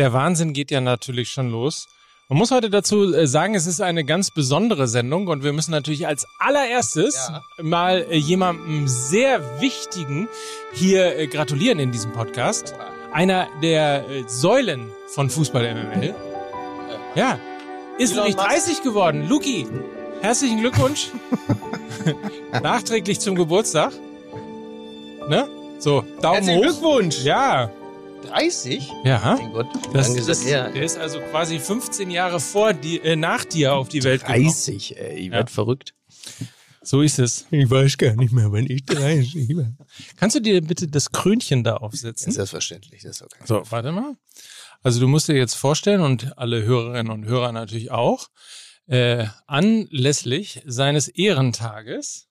Der Wahnsinn geht ja natürlich schon los. Man muss heute dazu äh, sagen, es ist eine ganz besondere Sendung und wir müssen natürlich als allererstes Ja. mal äh, jemandem sehr wichtigen hier äh, gratulieren in diesem Podcast. Einer der Säulen von Fußball MML. Ja, ist Elon nämlich Musk. 30 geworden. Luki, herzlichen Glückwunsch. Nachträglich zum Geburtstag. Ne? So, Daumen Herzlichen hoch. Glückwunsch. Ja, 30? ja. Mein Gott, Das lange ist das ist, her. Der ist also quasi 15 Jahre vor die, äh, nach dir auf die Welt gekommen. 30, ey, ich Ja. werd verrückt. So ist es. Ich weiß gar nicht mehr, wann ich 30 war. Kannst du dir bitte das Krönchen da aufsetzen? Selbstverständlich, das ist okay. So, warte mal. Also du musst dir jetzt vorstellen und alle Hörerinnen und Hörer natürlich auch, äh, anlässlich seines Ehrentages,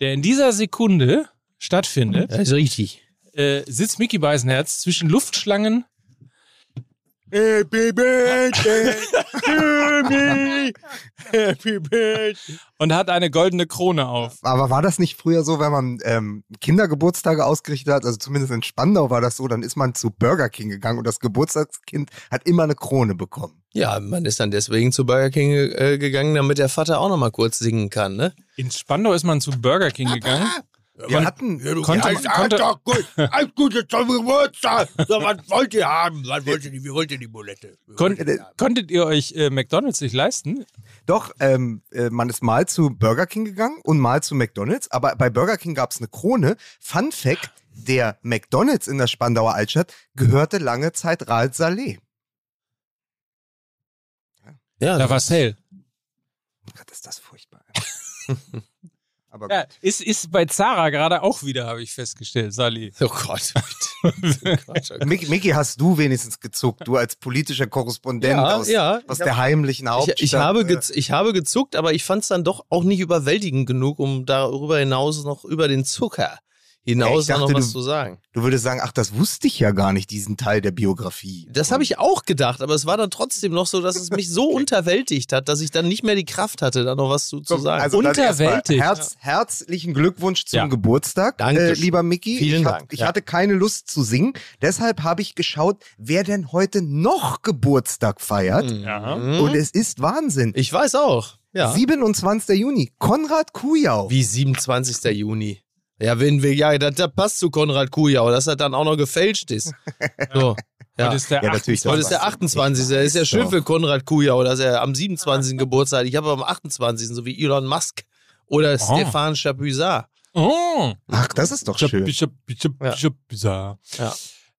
der in dieser Sekunde stattfindet, Das ist richtig. Äh, sitzt Mickey Beisenherz zwischen Luftschlangen Happy Birthday to me. Happy Birthday. und hat eine goldene Krone auf. Aber war das nicht früher so, wenn man ähm, Kindergeburtstage ausgerichtet hat, also zumindest in Spandau war das so, dann ist man zu Burger King gegangen und das Geburtstagskind hat immer eine Krone bekommen. Ja, man ist dann deswegen zu Burger King äh, gegangen, damit der Vater auch noch mal kurz singen kann, ne? In Spandau ist man zu Burger King gegangen. Wir hatten, Konnte, Alles, konnte, doch gut. Alles Gute zum Geburtstag. So, was wollt ihr haben? Was wollt ihr, die- wie wollt ihr die Bulette? Kon, ihr konntet ihr euch äh, McDonalds nicht leisten? doch, ähm, äh, man ist mal zu Burger King gegangen und mal zu McDonalds, aber bei Burger King gab es eine Krone. Fun Fact, der McDonalds in der Spandauer Altstadt gehörte lange Zeit Raed Saleh. Ja, Da war Sale. Gott, ist das furchtbar. aber Ja, ist, ist bei Zara gerade auch wieder, habe ich festgestellt, Sali. Oh Gott. bitte. Quatsch, oh Gott. Mickey, Mickey, hast du wenigstens gezuckt, du als politischer Korrespondent Ja, aus, ja. aus Ich der heimlichen Hauptstadt. Ich, ich, habe äh, gez, ich habe gezuckt, aber ich fand es dann doch auch nicht überwältigend genug, um darüber hinaus noch über den Zucker hinaus dachte, noch was du- zu sagen. Du würdest sagen, ach, das wusste ich ja gar nicht, diesen Teil der Biografie. Das habe ich auch gedacht, aber es war dann trotzdem noch so, dass es mich so unterwältigt hat, dass ich dann nicht mehr die Kraft hatte, da noch was zu, zu sagen. also Unterwältigt. Herz, herzlichen Glückwunsch zum Ja. Geburtstag, Danke. äh, lieber Mickey. Vielen ich hab, Dank, Ich ja. hatte keine Lust zu singen, deshalb habe ich geschaut, wer denn heute noch Geburtstag feiert. Mhm. Und es ist Wahnsinn. ich weiß auch. Ja. 27. Juni, Konrad Kujau. Wie 27. Juni. Ja, wenn wir, ja, das, das passt zu Konrad Kujau, dass er dann auch noch gefälscht ist. So. Ja. Heute ist der Ja, natürlich, 28. Heute ist der 28. Das ist ja schön Doch. für Konrad Kujau, dass er am 27. Geburtstag hat. Ich habe am 28. so wie Elon Musk oder Stefan Chapuisat. Oh. Ach, das ist doch schön. chip, Ja.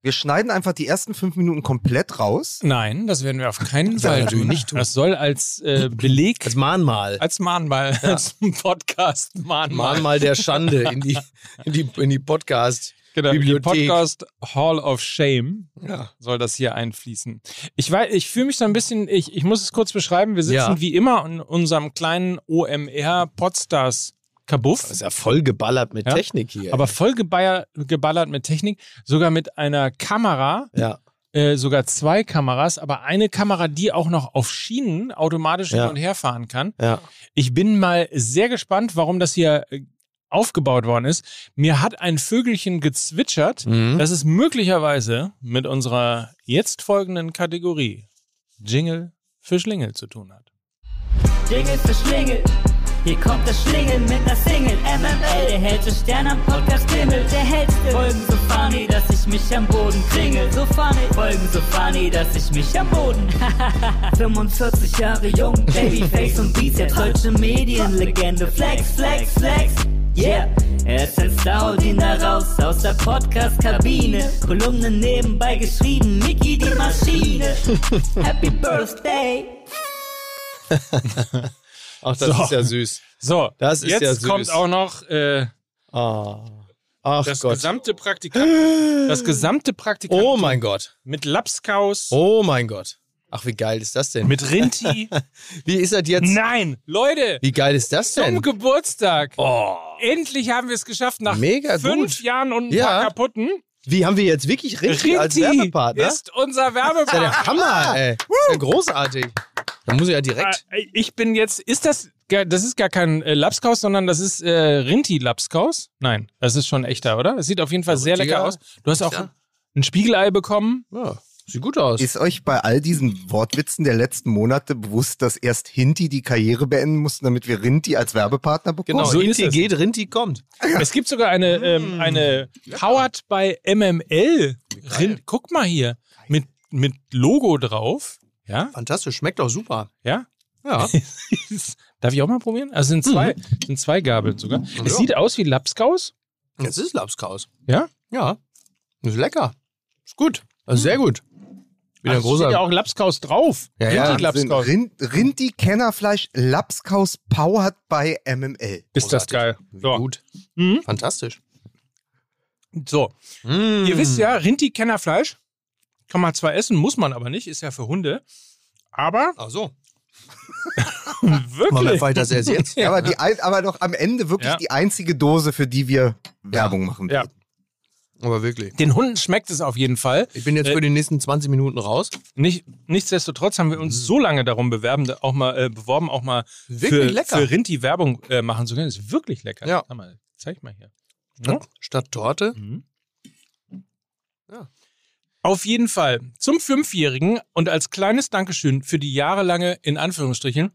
Ja. Wir schneiden einfach die ersten fünf Minuten komplett raus. Nein, das werden wir auf keinen Fall tun. nicht tun. Das soll als äh, Beleg, Als Mahnmal. als Mahnmal, als Podcast Mahnmal. Mahnmal der Schande in die, in die, in die Podcast. Genau, die Bibliothek. Podcast Hall of Shame Ja. soll das hier einfließen. Ich weiß, ich fühle mich so ein bisschen, ich, ich muss es kurz beschreiben, wir sitzen Ja. wie immer in unserem kleinen OMR Podstars Kabuff. Das ist ja voll geballert mit Ja. Technik hier. Aber voll geballert, mit Technik, sogar mit einer Kamera, ja. äh, sogar zwei Kameras, aber eine Kamera, die auch noch auf Schienen automatisch Ja. hin und her fahren kann. Ja. Ich bin mal sehr gespannt, warum das hier äh, aufgebaut worden ist. Mir hat ein Vögelchen gezwitschert, Mhm. dass es möglicherweise mit unserer jetzt folgenden Kategorie Jingle für Schlingel zu tun hat. Jingle für Schlingel. Hier kommt das Schlingel mit ner Single. MML, der hellste Stern am Podcast Himmel. Der hellste. Folgen so funny, dass ich mich am Boden kringel. So funny. Folgen so funny, dass ich mich am Boden. 45 Jahre jung, Babyface und Bizeps. Deutsche Medienlegende. Flex, flex, flex. Yeah, er ist ein da raus aus der Podcast-Kabine. Kolumnen nebenbei geschrieben, Mickey die Maschine. Happy Birthday. Ach, das So. ist ja süß. So, Das ist jetzt ja süß. kommt auch noch äh, Ah. Ach das Gott. gesamte Praktikant. Das gesamte Praktikant Oh mein Gott. mit Lapskaus, Oh mein Gott. Ach, wie geil ist das denn? mit Rinti. Wie ist das jetzt? Nein, Leute, Wie geil ist das zum denn? Geburtstag. Oh. Endlich haben wir es geschafft nach Mega fünf gut. Jahren und ein Ja. paar kaputten. Wie haben wir jetzt wirklich als Rinti Werbepartner? ist unser Das ist ja Werbepartner. der Hammer, ey. Das ist ja großartig. Da muss ich ja direkt. Äh, Ich bin jetzt, ist das, das ist gar kein äh, Lapskaus, sondern das ist äh, Rinti-Lapskaus? Nein, das ist schon echter, oder? Es sieht auf jeden Fall sehr lecker aus. Du hast auch Ja. ein Spiegelei bekommen. Ja. Sieht gut aus. Ist euch bei all diesen Wortwitzen der letzten Monate bewusst, dass erst Hinti die Karriere beenden mussten, damit wir Rinti als Werbepartner bekommen? genau, so es. geht, Rinti kommt. Es gibt sogar eine, ähm, eine Powered by MML. Rind, guck mal hier. Mit, mit Logo drauf. Ja, Fantastisch, schmeckt doch super. ja. Ja. Darf ich auch mal probieren? Also sind zwei, sind zwei Gabeln sogar. Es Ja. sieht aus wie Lapskaus. Jetzt ist Lapskaus. Ja? Ja. Ist lecker. Ist gut. Also sehr gut. Wieder Ach, ein großer. steht ja auch Lapskaus drauf. Ja, ja. Lapskaus. Rind, Rinti Kennerfleisch Lapskaus powered by MML. Ist das geil. So. gut. Mhm. Fantastisch. so. Mm. Ihr wisst ja, Rinti-Kennerfleisch kann man zwar essen, muss man aber nicht, ist ja für Hunde. Aber Ach so. Moment, wirklich. war ich das erst jetzt? Aber, die, aber doch am Ende wirklich Ja. die einzige Dose, für die wir Werbung machen. Ja. Aber wirklich. Den Hunden schmeckt es auf jeden Fall. Ich bin jetzt Äh, für die nächsten 20 Minuten raus. Nicht, nichtsdestotrotz haben wir uns so lange darum bewerben, auch mal, äh, beworben, auch mal Wirklich für, lecker. für Rinti Werbung äh, machen zu können. Ist wirklich lecker. Ja. Sag mal, zeig mal hier. Statt, statt Torte. Mhm. Auf jeden Fall zum Fünfjährigen und als kleines Dankeschön für die jahrelange, in Anführungsstrichen,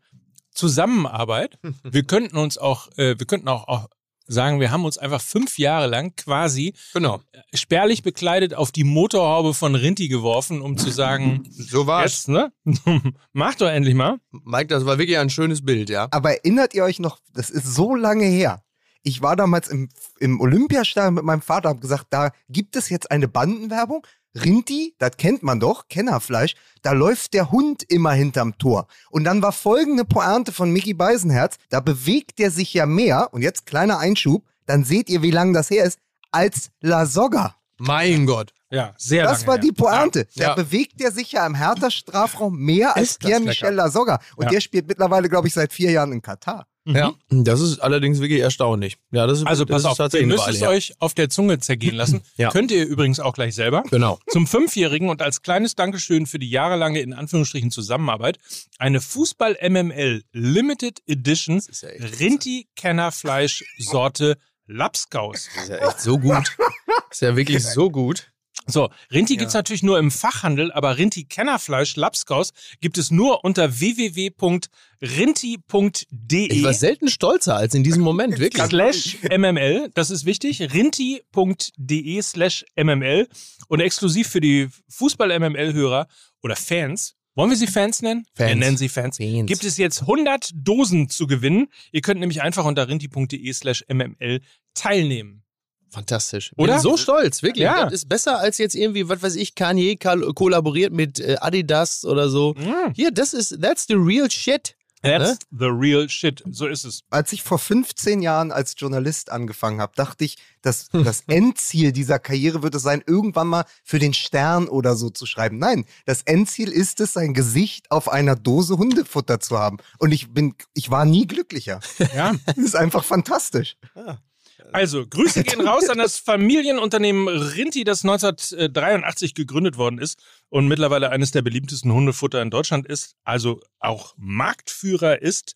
Zusammenarbeit. Wir könnten uns auch, äh, wir könnten auch, auch sagen, wir haben uns einfach fünf Jahre lang quasi Genau. spärlich bekleidet auf die Motorhaube von Rinti geworfen, um zu sagen, So war's. jetzt, ne? Mach doch endlich mal. Mike, das war wirklich ein schönes Bild, ja. Aber erinnert ihr euch noch, das ist so lange her. Ich war damals im, im Olympiastadion mit meinem Vater, habe gesagt, da gibt es jetzt eine Bandenwerbung. Rinti, das kennt man doch, Kennerfleisch, da läuft der Hund immer hinterm Tor. Und dann war folgende Pointe von Mickey Beisenherz, da bewegt der sich ja mehr, und jetzt kleiner Einschub, dann seht ihr, wie lange das her ist, als La Soga. Mein Gott. Ja, sehr Das lange war her. die Pointe. Ja. Da bewegt der sich ja im Hertha-Strafraum mehr als Pierre-Michel lecker. Lasogga. Und Ja. der spielt mittlerweile, glaube ich, seit vier Jahren in Katar. Ja. Das ist allerdings wirklich erstaunlich. Ja, das ist, Also das pass ist auf, ihr tatsächlich müsst es her. euch auf der Zunge zergehen lassen. Ja. Könnt ihr übrigens auch gleich selber. Genau. Zum Fünfjährigen und als kleines Dankeschön für die jahrelange in Anführungsstrichen Zusammenarbeit eine Fußball-MML Limited Edition ja echt Rinti-Kennerfleisch-Sorte Lapskaus. Das ist ja echt so gut. ist ja wirklich so gut. So, Rinti gibt's natürlich nur im Fachhandel, aber Rinti-Kennerfleisch Lapskaus gibt es nur unter www.rinti.de. Ich war selten stolzer als in diesem Moment, wirklich. slash MML, das ist wichtig, rinti.de slash MML und exklusiv für die Fußball-MML-Hörer oder Fans, wollen wir sie Fans nennen? Fans. Wir nennen sie Fans. Fans. Gibt es jetzt 100 Dosen zu gewinnen. Ihr könnt nämlich einfach unter rinti.de slash MML teilnehmen. Fantastisch. Oder? Bin so stolz, wirklich. Ja. Das ist besser als jetzt irgendwie, was weiß ich, Kanye kollaboriert mit äh, Adidas oder so. Hier, das ist, that's the real shit. That's the real shit. So ist es. Als ich vor 15 Jahren als Journalist angefangen habe, dachte ich, dass das Endziel dieser Karriere wird es sein, irgendwann mal für den Stern oder so zu schreiben. Nein, das Endziel ist es, sein Gesicht auf einer Dose Hundefutter zu haben. Und ich bin, ich war nie glücklicher. Ja. Das ist einfach fantastisch. Also, Grüße gehen raus an das Familienunternehmen Rinti, das 1983 gegründet worden ist und mittlerweile eines der beliebtesten Hundefutter in Deutschland ist, also auch Marktführer ist.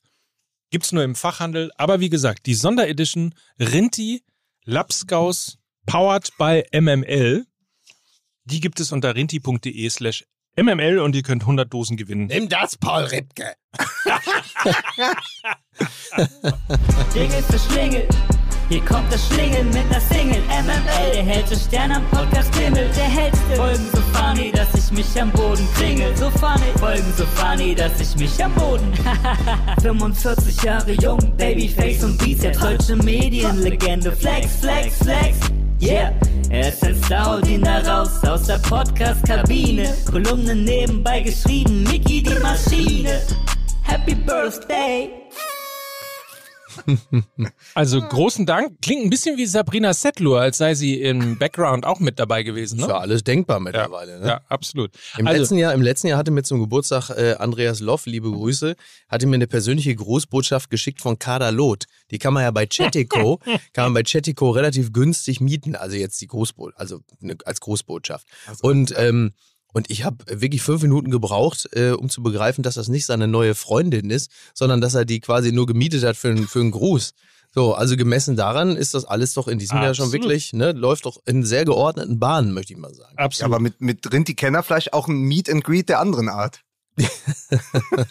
Gibt's nur im Fachhandel. Aber wie gesagt, die Sonderedition Rinti Lapskaus Powered by MML, die gibt es unter rinti.de slash MML und ihr könnt 100 Dosen gewinnen. Nimm das, Paul Rittke. Jingle für Schlingel. Hier kommt das Schlingel mit ner Single. MML, der hellste Stern am Podcast Himmel. Der hellste. Folgen so funny, dass ich mich am Boden kringel. So funny. Folgen so funny, dass ich mich am Boden. 45 Jahre jung, Babyface und Bizeps. Deutsche Medienlegende. Flex, flex, flex. Yeah, er ihn da raus aus der Podcast-Kabine. Kolumnen nebenbei geschrieben, Mickey die Maschine. Happy Birthday. Also großen Dank. Klingt ein bisschen wie Sabrina Settler, als sei sie im Background auch mit dabei gewesen. Ist Ne? ja alles denkbar mittlerweile. Ne? Ja, absolut. Im, also, letzten Jahr, Im letzten Jahr hatte mir zum Geburtstag äh, Andreas Loff, liebe Grüße, hatte mir eine persönliche Großbotschaft geschickt von Kader Loth. Die kann man ja bei Chattico, kann man bei Chattico relativ günstig mieten. Also jetzt die Großbotschaft, also ne, als Großbotschaft. Und ähm, Und ich habe wirklich fünf Minuten gebraucht, äh, um zu begreifen, dass das nicht seine neue Freundin ist, sondern dass er die quasi nur gemietet hat für, einen- für einen Gruß. So, also gemessen daran ist das alles doch in diesem Jahr schon Absolut. wirklich, ne, läuft doch in sehr geordneten Bahnen, möchte ich mal sagen. Ja, Absolut. aber mit, mit Rinti Kennerfleisch auch ein Meet and Greet der anderen Art.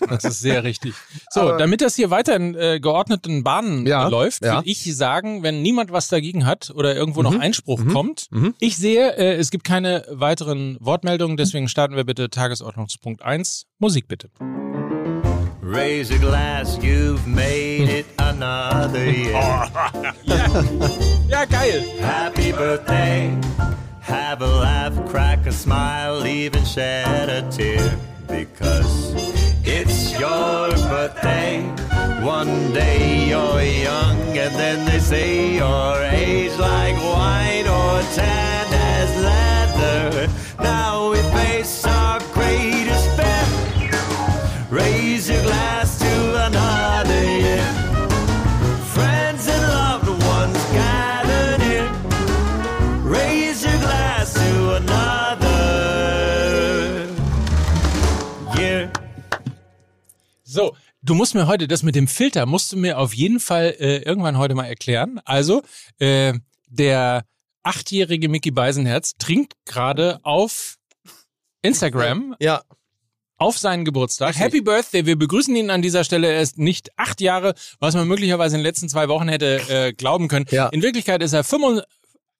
Das ist sehr richtig. So, Aber- damit das hier weiter in äh, geordneten Bahnen Ja, läuft, ja. würde ich sagen, wenn niemand was dagegen hat oder irgendwo noch Einspruch kommt, mhm. ich sehe, äh, es gibt keine weiteren Wortmeldungen, deswegen starten wir bitte Tagesordnungspunkt 1. Musik bitte. Raise a glass, you've made it another year. Ja, geil. Happy birthday. Have a laugh, crack a smile, even shed a tear. Because it's your birthday. One day you're young, and then they say your age like wine or tan du musst mir heute, das mit dem Filter, musst du mir auf jeden Fall äh, irgendwann heute mal erklären. Also, äh, der achtjährige Mickey Beisenherz trinkt gerade auf Instagram Ja, auf seinen Geburtstag. Happy Birthday, wir begrüßen ihn an dieser Stelle. Er ist nicht acht Jahre, was man möglicherweise in den letzten zwei Wochen hätte äh, glauben können. Ja. In Wirklichkeit ist er 85.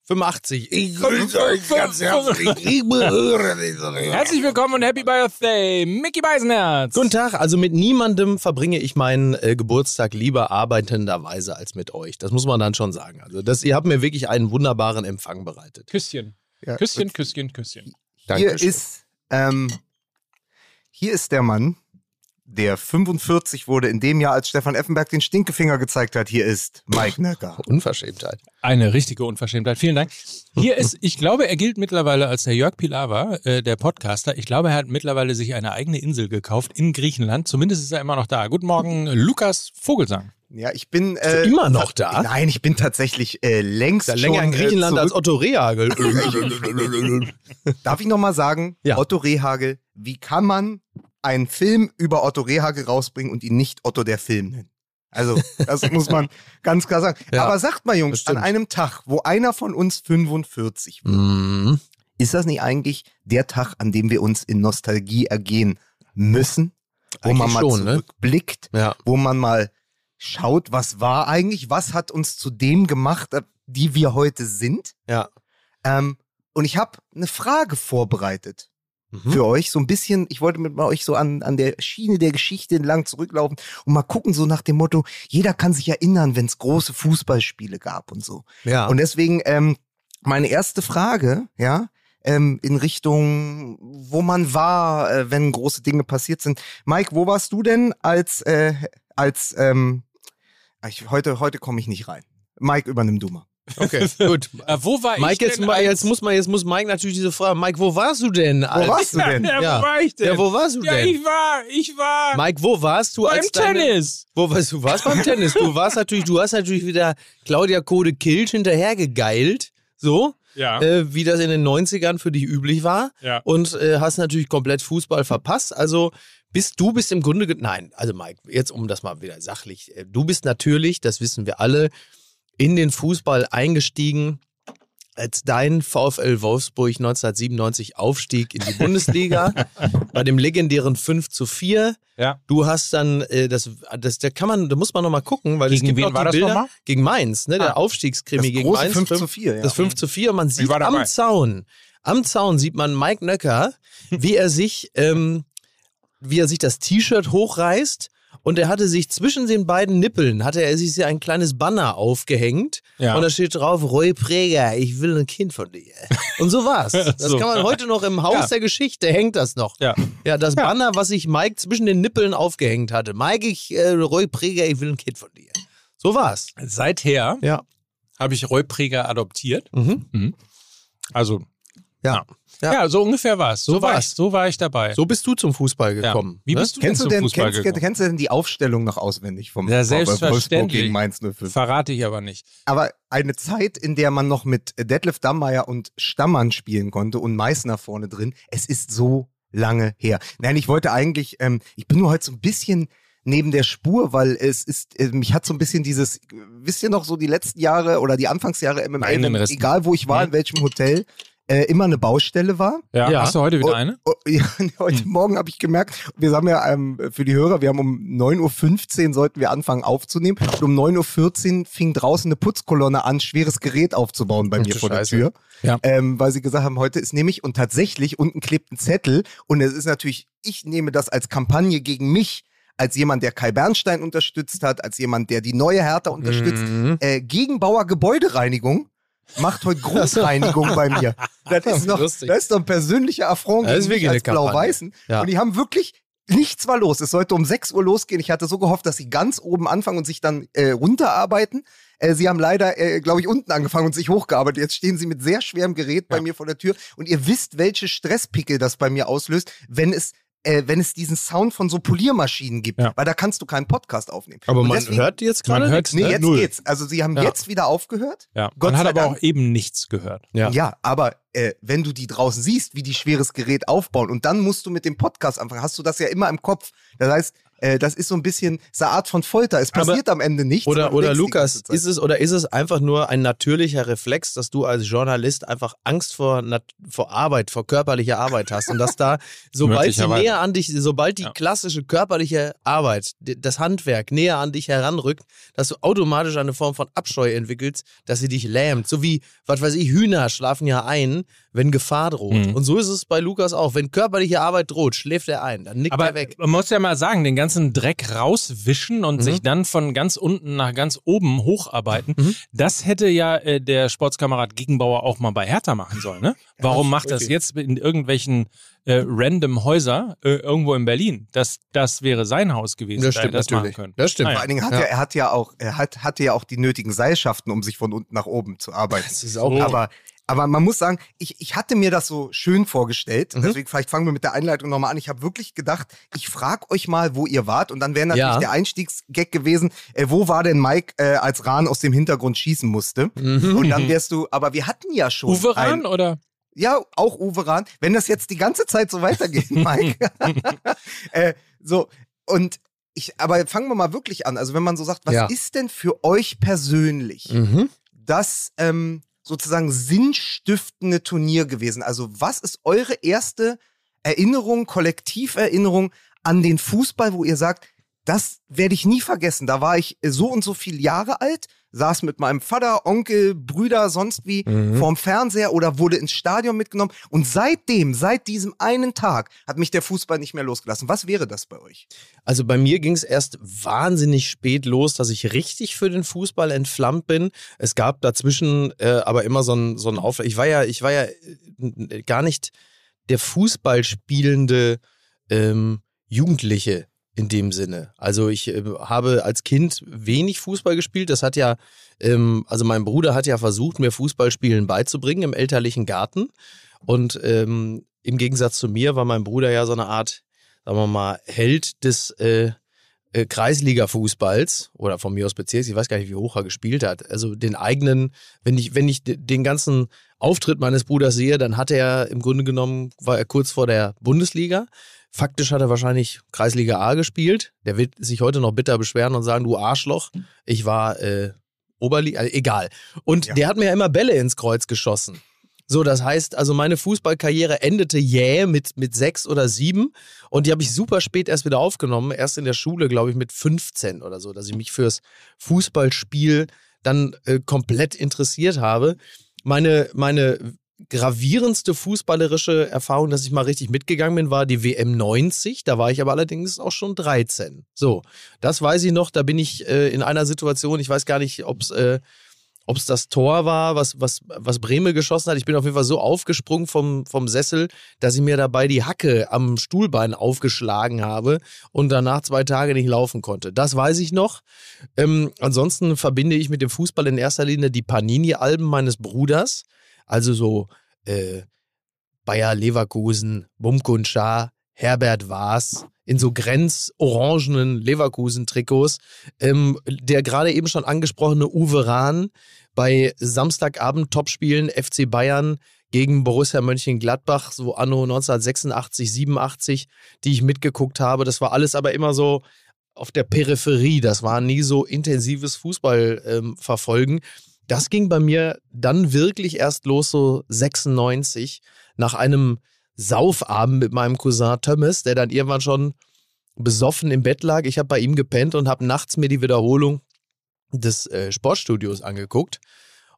85. Ich grüße euch ganz herzlich. Ich behöre diese Herzlich willkommen und Happy Birthday, Mickey Beisenherz. Guten Tag, also mit niemandem verbringe ich meinen äh, Geburtstag lieber arbeitenderweise als mit euch. Das muss man dann schon sagen. Also das, ihr habt mir wirklich einen wunderbaren Empfang bereitet. Küsschen. Ja. Küsschen, Küsschen, Küsschen. Hier Dankeschön. ist, ähm, hier ist der Mann, der 45 wurde in dem Jahr, als Stefan Effenberg den Stinkefinger gezeigt hat. Hier ist Mike Nöcker. Unverschämtheit. Eine richtige Unverschämtheit. Vielen Dank. Hier ist, ich glaube, er gilt mittlerweile als der Jörg Pilawa, äh, der Podcaster. Ich glaube, er hat mittlerweile sich eine eigene Insel gekauft in Griechenland. Zumindest ist er immer noch da. Guten Morgen, Lukas Vogelsang. Ja, ich bin äh, immer noch da? Nein, ich bin tatsächlich äh, längst schon länger in Griechenland äh, als. Otto Rehagel. Darf ich noch mal sagen, Ja. Otto Rehagel, wie kann man einen Film über Otto Rehagel rausbringen und ihn nicht Otto der Film nennen? Also, das muss man ganz klar sagen. Ja, Aber sagt mal, Jungs, an einem Tag, wo einer von uns 45 wird, Mhm. ist das nicht eigentlich der Tag, an dem wir uns in Nostalgie ergehen müssen? Wo man Eigentlich mal schon, ne? zurückblickt, Ja. wo man mal schaut, was war eigentlich, was hat uns zu dem gemacht, die wir heute sind? Ja. Ähm, und ich habe eine Frage vorbereitet Mhm. für euch. So ein bisschen, ich wollte mit euch so an, an der Schiene der Geschichte entlang zurücklaufen und mal gucken, so nach dem Motto, jeder kann sich erinnern, wenn es große Fußballspiele gab und so. Ja. Und deswegen, ähm, meine erste Frage, ja, ähm, in Richtung, wo man war, äh, wenn große Dinge passiert sind. Mike, wo warst du denn als, äh, als, ähm, ich, heute, heute komme ich nicht rein. Mike, übernimm du mal. Okay, gut. Äh, wo war ich Mike, jetzt, denn als- jetzt muss man, jetzt muss Mike natürlich diese Frage. Mike, wo warst du denn? Wo warst du denn? Ja, Ja. wo war ich denn? Ja, wo warst du Ja, denn? ich war, ich war Mike, wo warst du beim als deine, Tennis. Wo warst du? Warst beim Tennis? Du warst natürlich, du hast natürlich wieder Claudia Kode Kilch hinterhergegeilt, so Ja. äh, wie das in den 90ern für dich üblich war. Ja. Und äh, hast natürlich komplett Fußball verpasst. Also bist du bist im Grunde nein, also Mike, jetzt um das mal wieder sachlich. äh, Du bist natürlich, das wissen wir alle, in den Fußball eingestiegen. Als dein VfL Wolfsburg 1997 aufstieg in die Bundesliga bei dem legendären 5 zu 4. Ja. Du hast dann, äh, das, das, da kann man, da muss man nochmal gucken, weil es Gegen gibt wen war das Bilder nochmal? gegen Mainz, ne, der Ah. Aufstiegskrimi Das gegen große Mainz. 5 Fünf- zu 4, ja. Das 5 zu 4. Man sieht am Zaun, am Zaun sieht man Mike Nöcker, wie er sich, ähm, wie er sich das T-Shirt hochreißt und er hatte sich zwischen den beiden Nippeln, hatte er sich ein kleines Banner aufgehängt Ja. und da steht drauf, Roy Präger, ich will ein Kind von dir. Und so war's. Das So. kann man heute noch im Haus Ja. der Geschichte, hängt das noch. Ja. Ja, das Banner, was sich Mike zwischen den Nippeln aufgehängt hatte. Mike, ich, äh, Roy Präger, ich will ein Kind von dir. So war's. Seither Ja. habe ich Roy Preger adoptiert. Mhm. Also, Ja. Ja, so ungefähr war es. So, So war ich, so war ich dabei. So bist du zum Fußball ja. gekommen. Wie ne? bist du Kennst denn du, zum denn, Fußball kennst, gekommen? kennst du denn die Aufstellung noch auswendig vom Ja, Wolfsburg gegen Mainz 05? Verrate ich aber nicht. Aber eine Zeit, in der man noch mit Detlef Dammeier und Stammann spielen konnte und Meißner vorne drin, es ist so lange her. Nein, ich wollte eigentlich, ähm, ich bin nur heute so ein bisschen neben der Spur, weil es ist, äh, mich hat so ein bisschen dieses, wisst ihr noch so die letzten Jahre oder die Anfangsjahre MMA, egal wo ich war, in welchem Hotel, äh, immer eine Baustelle war. Ja. Ja. Hast du heute wieder Oh, eine? Oh, ja, heute Morgen habe ich gemerkt, wir haben ja ähm, für die Hörer, wir haben um 9.15 Uhr sollten wir anfangen aufzunehmen. Und um 9.14 Uhr fing draußen eine Putzkolonne an, schweres Gerät aufzubauen bei Ach mir vor Scheiße. der Tür. Ja. Ähm, weil sie gesagt haben, heute ist nämlich, und tatsächlich, unten klebt ein Zettel und es ist natürlich, ich nehme das als Kampagne gegen mich, als jemand, der Kai Bernstein unterstützt hat, als jemand, der die neue Hertha unterstützt. Mhm. Äh, Gegenbauer Gebäudereinigung macht heute Grundreinigung bei mir. Das ist noch, Lustig. das ist doch ein persönlicher Affront Das ist wirklich als. Blau-Weißen. Ja. Und die haben wirklich, nichts war los. Es sollte um 6 Uhr losgehen. Ich hatte so gehofft, dass sie ganz oben anfangen und sich dann äh, runterarbeiten. Äh, sie haben leider, äh, glaube ich, unten angefangen und sich hochgearbeitet. Jetzt stehen sie mit sehr schwerem Gerät bei mir vor der Tür. Und ihr wisst, welche Stresspickel das bei mir auslöst, wenn es äh, wenn es diesen Sound von so Poliermaschinen gibt, Ja. weil da kannst du keinen Podcast aufnehmen. Aber Und man deswegen- hört jetzt Man gerade hört nichts, Nee, ne? jetzt Null. geht's. Also sie haben Ja. jetzt wieder aufgehört. Ja. Gott Man hat sei aber Dank. auch eben nichts gehört. Ja. Ja, aber äh, wenn du die draußen siehst, wie die schweres Gerät aufbauen und dann musst du mit dem Podcast anfangen, hast du das ja immer im Kopf. Das heißt, äh, das ist so ein bisschen so eine Art von Folter. Es Aber- passiert am Ende nichts. Oder, oder Lukas, ist es oder ist es einfach nur ein natürlicher Reflex, dass du als Journalist einfach Angst vor, vor Arbeit, vor körperlicher Arbeit hast und dass da, sobald sie näher an dich, sobald die Ja. klassische körperliche Arbeit, das Handwerk näher an dich heranrückt, dass du automatisch eine Form von Abscheu entwickelst, dass sie dich lähmt. So wie, was weiß ich, Hühner schlafen ja ein, wenn Gefahr droht. Mhm. Und so ist es bei Lukas auch. Wenn körperliche Arbeit droht, schläft er ein, dann nickt Aber er weg. man muss ja mal sagen, den ganzen Dreck rauswischen und Mhm. sich dann von ganz unten nach ganz oben hocharbeiten, Mhm. das hätte ja äh, der Sportskamerad Gegenbauer auch mal bei Hertha machen sollen. Ne? Warum macht das jetzt in irgendwelchen äh, random Häuser äh, irgendwo in Berlin? Das, das wäre sein Haus gewesen. Das da stimmt er das machen natürlich. können. Das stimmt. Vor allen Dingen hat Ja. er, er hat ja auch, er hat, hatte ja auch die nötigen Seilschaften, um sich von unten nach oben zu arbeiten. Das ist auch So. Aber, aber man muss sagen, ich, ich hatte mir das so schön vorgestellt. Mhm. Deswegen vielleicht fangen wir mit der Einleitung nochmal an. Ich habe wirklich gedacht, ich frage euch mal, wo ihr wart. Und dann wäre natürlich Ja. der Einstiegsgag gewesen, äh, wo war denn Mike, äh, als Rahn aus dem Hintergrund schießen musste? Mhm. Und dann wärst du, aber wir hatten ja schon. Uwe Rahn oder? Ja, auch Uwe Rahn. Wenn das jetzt die ganze Zeit so weitergeht, Mike. äh, so, und ich, aber fangen wir mal wirklich an. Also wenn man so sagt, was Ja. ist denn für euch persönlich Mhm. das ähm, sozusagen sinnstiftende Turnier gewesen? Also was ist eure erste Erinnerung, Kollektiverinnerung an den Fußball, wo ihr sagt, das werde ich nie vergessen. Da war ich so und so viele Jahre alt, saß mit meinem Vater, Onkel, Brüder, sonst wie Mhm. vorm Fernseher oder wurde ins Stadion mitgenommen. Und seitdem, seit diesem einen Tag, hat mich der Fußball nicht mehr losgelassen. Was wäre das bei euch? Also bei mir ging es erst wahnsinnig spät los, dass ich richtig für den Fußball entflammt bin. Es gab dazwischen äh, aber immer so ein, so ein. Ich war ja, ich war ja äh, gar nicht der Fußball spielende ähm, Jugendliche in dem Sinne. Also ich äh, habe als Kind wenig Fußball gespielt. Das hat ja, ähm, also mein Bruder hat ja versucht, mir Fußballspielen beizubringen im elterlichen Garten. Und ähm, im Gegensatz zu mir war mein Bruder ja so eine Art, sagen wir mal, Held des äh, äh, Kreisliga-Fußballs oder von mir aus Bezirks, ich weiß gar nicht, wie hoch er gespielt hat. Also den eigenen, wenn ich, wenn ich den ganzen Auftritt meines Bruders sehe, dann hat er im Grunde genommen, war er kurz vor der Bundesliga. Faktisch hat er wahrscheinlich Kreisliga A gespielt. Der wird sich heute noch bitter beschweren und sagen, du Arschloch, ich war äh, Oberliga, äh, egal. Und Ja. der hat mir ja immer Bälle ins Kreuz geschossen. So, das heißt, also meine Fußballkarriere endete jäh mit, mit sechs oder sieben und die habe ich super spät erst wieder aufgenommen. Erst in der Schule, glaube ich, mit 15 oder so, dass ich mich fürs Fußballspiel dann äh, komplett interessiert habe. Meine, meine gravierendste fußballerische Erfahrung, dass ich mal richtig mitgegangen bin, war die WM 90. Da war ich aber allerdings auch schon 13. So, das weiß ich noch. Da bin ich äh, in einer Situation, ich weiß gar nicht, ob es äh, ob es das Tor war, was, was, was Breme geschossen hat. Ich bin auf jeden Fall so aufgesprungen vom, vom Sessel, dass ich mir dabei die Hacke am Stuhlbein aufgeschlagen habe und danach zwei Tage nicht laufen konnte. Das weiß ich noch. Ähm, ansonsten verbinde ich mit dem Fußball in erster Linie die Panini-Alben meines Bruders. Also so äh, Bayer Leverkusen, Bumkun Schar, Herbert Waas in so grenzorangenen Leverkusen-Trikots. Ähm, der gerade eben schon angesprochene Uwe Rahn bei Samstagabend-Topspielen FC Bayern gegen Borussia Mönchengladbach, so anno 1986, 87, die ich mitgeguckt habe. Das war alles aber immer so auf der Peripherie. Das war nie so intensives Fußballverfolgen. Ähm, das ging bei mir dann wirklich erst los, so 96, nach einem Saufabend mit meinem Cousin Thomas, der dann irgendwann schon besoffen im Bett lag. Ich habe bei ihm gepennt und habe nachts mir die Wiederholung des äh, Sportstudios angeguckt.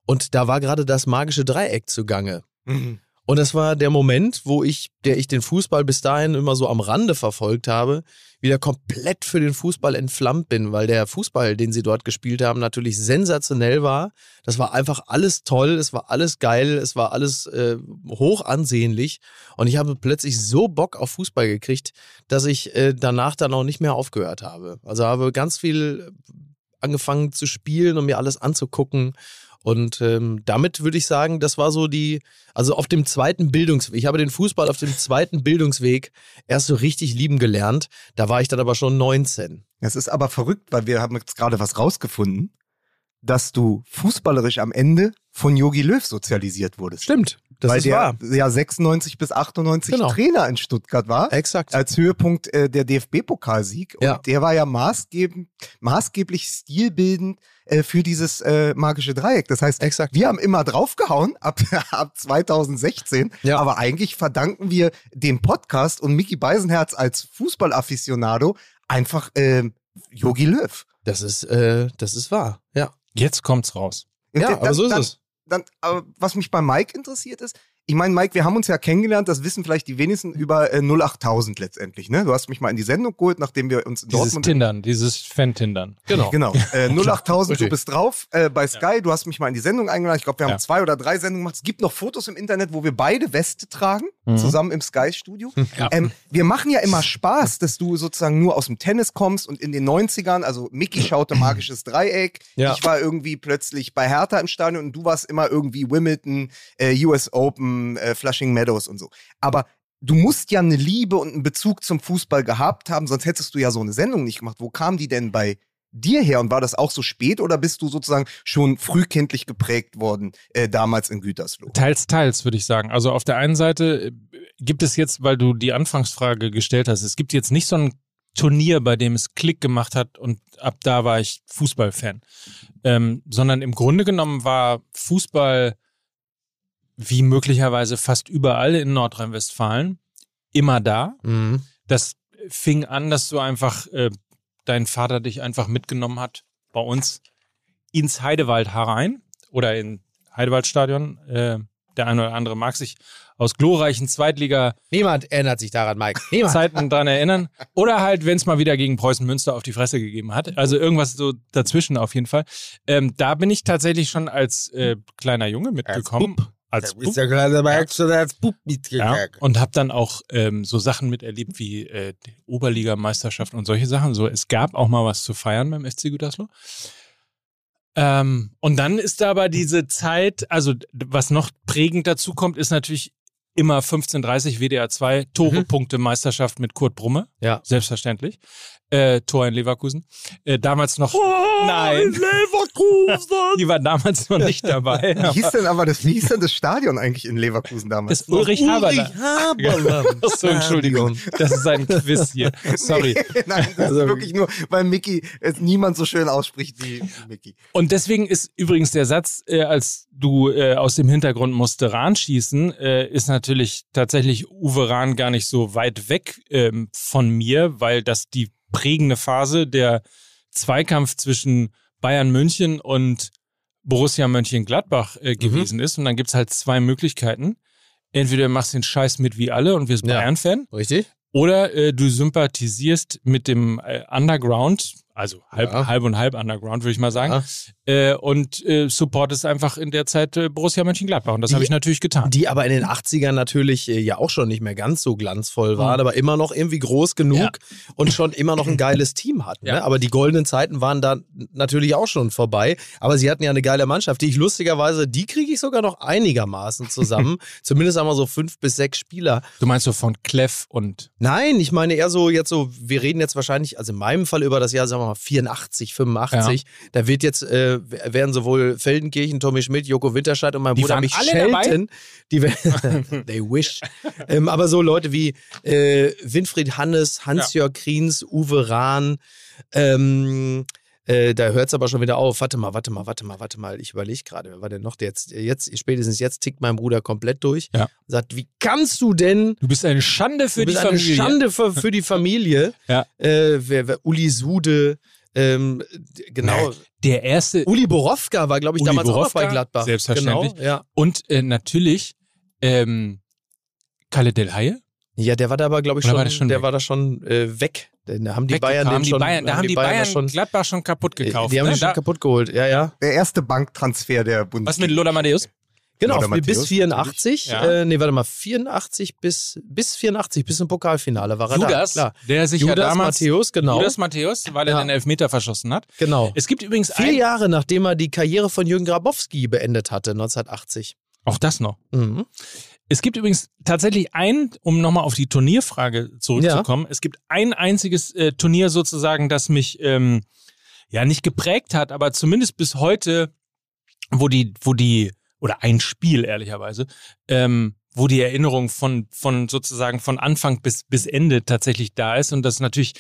Und da war gerade das magische Dreieck zugange. Mhm. Und das war der Moment, wo ich, der ich den Fußball bis dahin immer so am Rande verfolgt habe, wieder komplett für den Fußball entflammt bin, weil der Fußball, den sie dort gespielt haben, natürlich sensationell war. Das war einfach alles toll, es war alles geil, es war alles äh, hoch ansehnlich. Und ich habe plötzlich so Bock auf Fußball gekriegt, dass ich äh, danach dann auch nicht mehr aufgehört habe. Also habe ganz viel angefangen zu spielen und mir alles anzugucken und ähm, damit würde ich sagen, das war so die, also auf dem zweiten Bildungsweg. Ich habe den Fußball auf dem zweiten Bildungsweg erst so richtig lieben gelernt. Da war ich dann aber schon 19. Es ist aber verrückt, weil wir haben jetzt gerade was rausgefunden, dass du fußballerisch am Ende von Yogi Löw sozialisiert wurdest. Stimmt. Das weil ist der wahr. ja 96 bis 98 Genau. Trainer in Stuttgart war. Exakt. Als Höhepunkt äh, der DFB-Pokalsieg. Und Ja. der war ja maßgebend, maßgeblich stilbildend äh, für dieses äh, magische Dreieck. Das heißt, Exakt. wir haben immer draufgehauen ab, ab 2016. Ja. Aber eigentlich verdanken wir dem Podcast und Mickey Beisenherz als Fußballafficionado einfach ähm, Yogi Löw. Das ist, äh, das ist wahr. Ja. Jetzt kommt's raus. Ja, aber so ist dann, es. Dann, aber was mich bei Mike interessiert ist, ich meine, Mike, wir haben uns ja kennengelernt, das wissen vielleicht die wenigsten über äh, 08000 letztendlich, ne? Du hast mich mal in die Sendung geholt, nachdem wir uns in Dieses Dortmund Tindern, dieses Fan-Tindern. Genau. Genau. Äh, 08000, du bist drauf äh, bei Sky. Du hast mich mal in die Sendung eingeladen. Ich glaube, wir haben Ja. zwei oder drei Sendungen gemacht. Es gibt noch Fotos im Internet, wo wir beide Weste tragen, Mhm. zusammen im Sky-Studio. Ja. Ähm, wir machen ja immer Spaß, dass du sozusagen nur aus dem Tennis kommst und in den 90ern, also Mickey schaute Magisches Dreieck. Ja. Ich war irgendwie plötzlich bei Hertha im Stadion und du warst immer irgendwie Wimbledon, äh, US Open, äh, Flushing Meadows und so. Aber du musst ja eine Liebe und einen Bezug zum Fußball gehabt haben, sonst hättest du ja so eine Sendung nicht gemacht. Wo kam die denn bei dir her und war das auch so spät oder bist du sozusagen schon frühkindlich geprägt worden äh, damals in Gütersloh? Teils, teils, würde ich sagen. Also auf der einen Seite äh, gibt es jetzt, weil du die Anfangsfrage gestellt hast, es gibt jetzt nicht so ein Turnier, bei dem es Klick gemacht hat und ab da war ich Fußballfan. Ähm, sondern im Grunde genommen war Fußball wie möglicherweise fast überall in Nordrhein-Westfalen immer da. Mhm. Das fing an, dass du einfach, äh, dein Vater dich einfach mitgenommen hat bei uns ins Heidewald herein oder in Heidewaldstadion. Äh, der eine oder andere mag sich aus glorreichen Zweitliga-Zeiten Niemand erinnert sich daran, Mike. Niemand. dran erinnern. Oder halt, wenn es mal wieder gegen Preußen Münster auf die Fresse gegeben hat. Also irgendwas so dazwischen auf jeden Fall. Ähm, da bin ich tatsächlich schon als äh, kleiner Junge mitgekommen. Als Da ist der kleine Mike schon als Bub ja, mitgegangen. und habe dann auch ähm, so Sachen miterlebt wie äh, Oberligameisterschaft und solche Sachen. So, es gab auch mal was zu feiern beim SC Gütersloh. Ähm, und dann ist da aber diese Zeit, also was noch prägend dazu kommt, ist natürlich immer 15:30 WDR 2 Tore. Punkte, Meisterschaft mit Kurt Brumme. Ja. Selbstverständlich. Äh, Tor in Leverkusen. Äh, damals noch. nein. Leverkusen! Die war damals noch nicht dabei. Wie hieß denn aber das, wie hieß denn das Stadion eigentlich in Leverkusen damals? Das Ulrich Haberland. Haberland. Achso, Entschuldigung. Das ist ein Quiz hier. Sorry. Nein, das Also- ist wirklich nur, weil Mickey es niemand so schön ausspricht wie Mickey. Und deswegen ist übrigens der Satz, äh, als du äh, aus dem Hintergrund musste Rahn schießen, äh, ist natürlich tatsächlich Uwe Rahn gar nicht so weit weg ähm, von mir, weil das die prägende Phase der Zweikampf zwischen Bayern München und Borussia Mönchengladbach äh, gewesen ist. Und dann gibt's halt zwei Möglichkeiten. Entweder du machst den Scheiß mit wie alle und wirst Ja. Bayern-Fan, Richtig? oder äh, du sympathisierst mit dem äh, Underground, Also halb, Ja. halb und halb Underground, würde ich mal sagen. Ja. Äh, und äh, supportest einfach in der Zeit äh, Borussia Mönchengladbach. Und das habe ich natürlich getan. Die aber in den 80ern natürlich äh, ja auch schon nicht mehr ganz so glanzvoll waren, aber immer noch irgendwie groß genug Ja. und schon immer noch ein geiles Team hatten. Ne? Aber die goldenen Zeiten waren da natürlich auch schon vorbei. Aber sie hatten ja eine geile Mannschaft, die ich lustigerweise, die kriege ich sogar noch einigermaßen zusammen. Zumindest wir so fünf bis sechs Spieler. Du meinst so von Clef und Nein, ich meine eher so jetzt so, wir reden jetzt wahrscheinlich, also in meinem Fall über das Jahr, sagen wir mal 84, 85. Da wird jetzt, äh, werden sowohl Feldenkirchen, Tommy Schmidt, Joko Winterscheid und mein Die Bruder mich Schelten. Die werden, they wish. ähm, aber so Leute wie äh, Winfried Hannes, Hans-Jörg Kriens, Uwe Rahn, ähm, äh, da hört es aber schon wieder auf. Warte mal, warte mal, warte mal, warte mal. Ich überlege gerade, wer war denn noch? Der Jetzt, jetzt, spätestens jetzt tickt mein Bruder komplett durch. Ja. Sagt, wie kannst du denn du bist eine Schande für du bist die Familie. eine Schande für, für die Familie. Ja. Äh, wer, wer, Uli Sude, ähm, genau. Der erste Uli Borowka war, glaube ich, Uli damals auch Borowka, bei Gladbach. selbstverständlich. Genau, ja. und äh, natürlich ähm, Kalle Del Haie. ja, der war da aber, glaube ich, Oder schon, war der schon der weg? war da schon äh, weg. Da haben die Bayern den schon, die Bayern, da haben die Bayern, das schon, Gladbach schon kaputt gekauft. die haben ne? die schon da, kaputt geholt. Ja, ja. Der erste Banktransfer der Bundesliga. was mit Lothar Matthäus? Genau, Oder bis Matthäus, 84. Ja. Äh, nee, warte mal, 84 bis, bis 84, bis zum Pokalfinale war er Judas, da. Klar. der sich Judas ja damals Matthäus, genau. Judas Matthäus, weil er Ja. den Elfmeter verschossen hat. genau. Es gibt übrigens Vier ein, Jahre nachdem er die Karriere von Jürgen Grabowski beendet hatte, 1980. auch das noch. Mhm. Es gibt übrigens tatsächlich ein, um nochmal auf die Turnierfrage zurückzukommen, es gibt ein einziges äh, Turnier sozusagen, das mich ähm, ja nicht geprägt hat, aber zumindest bis heute, wo die, wo die, oder ein Spiel ehrlicherweise, ähm, wo die Erinnerung von, von sozusagen von Anfang bis, bis Ende tatsächlich da ist. Und das ist natürlich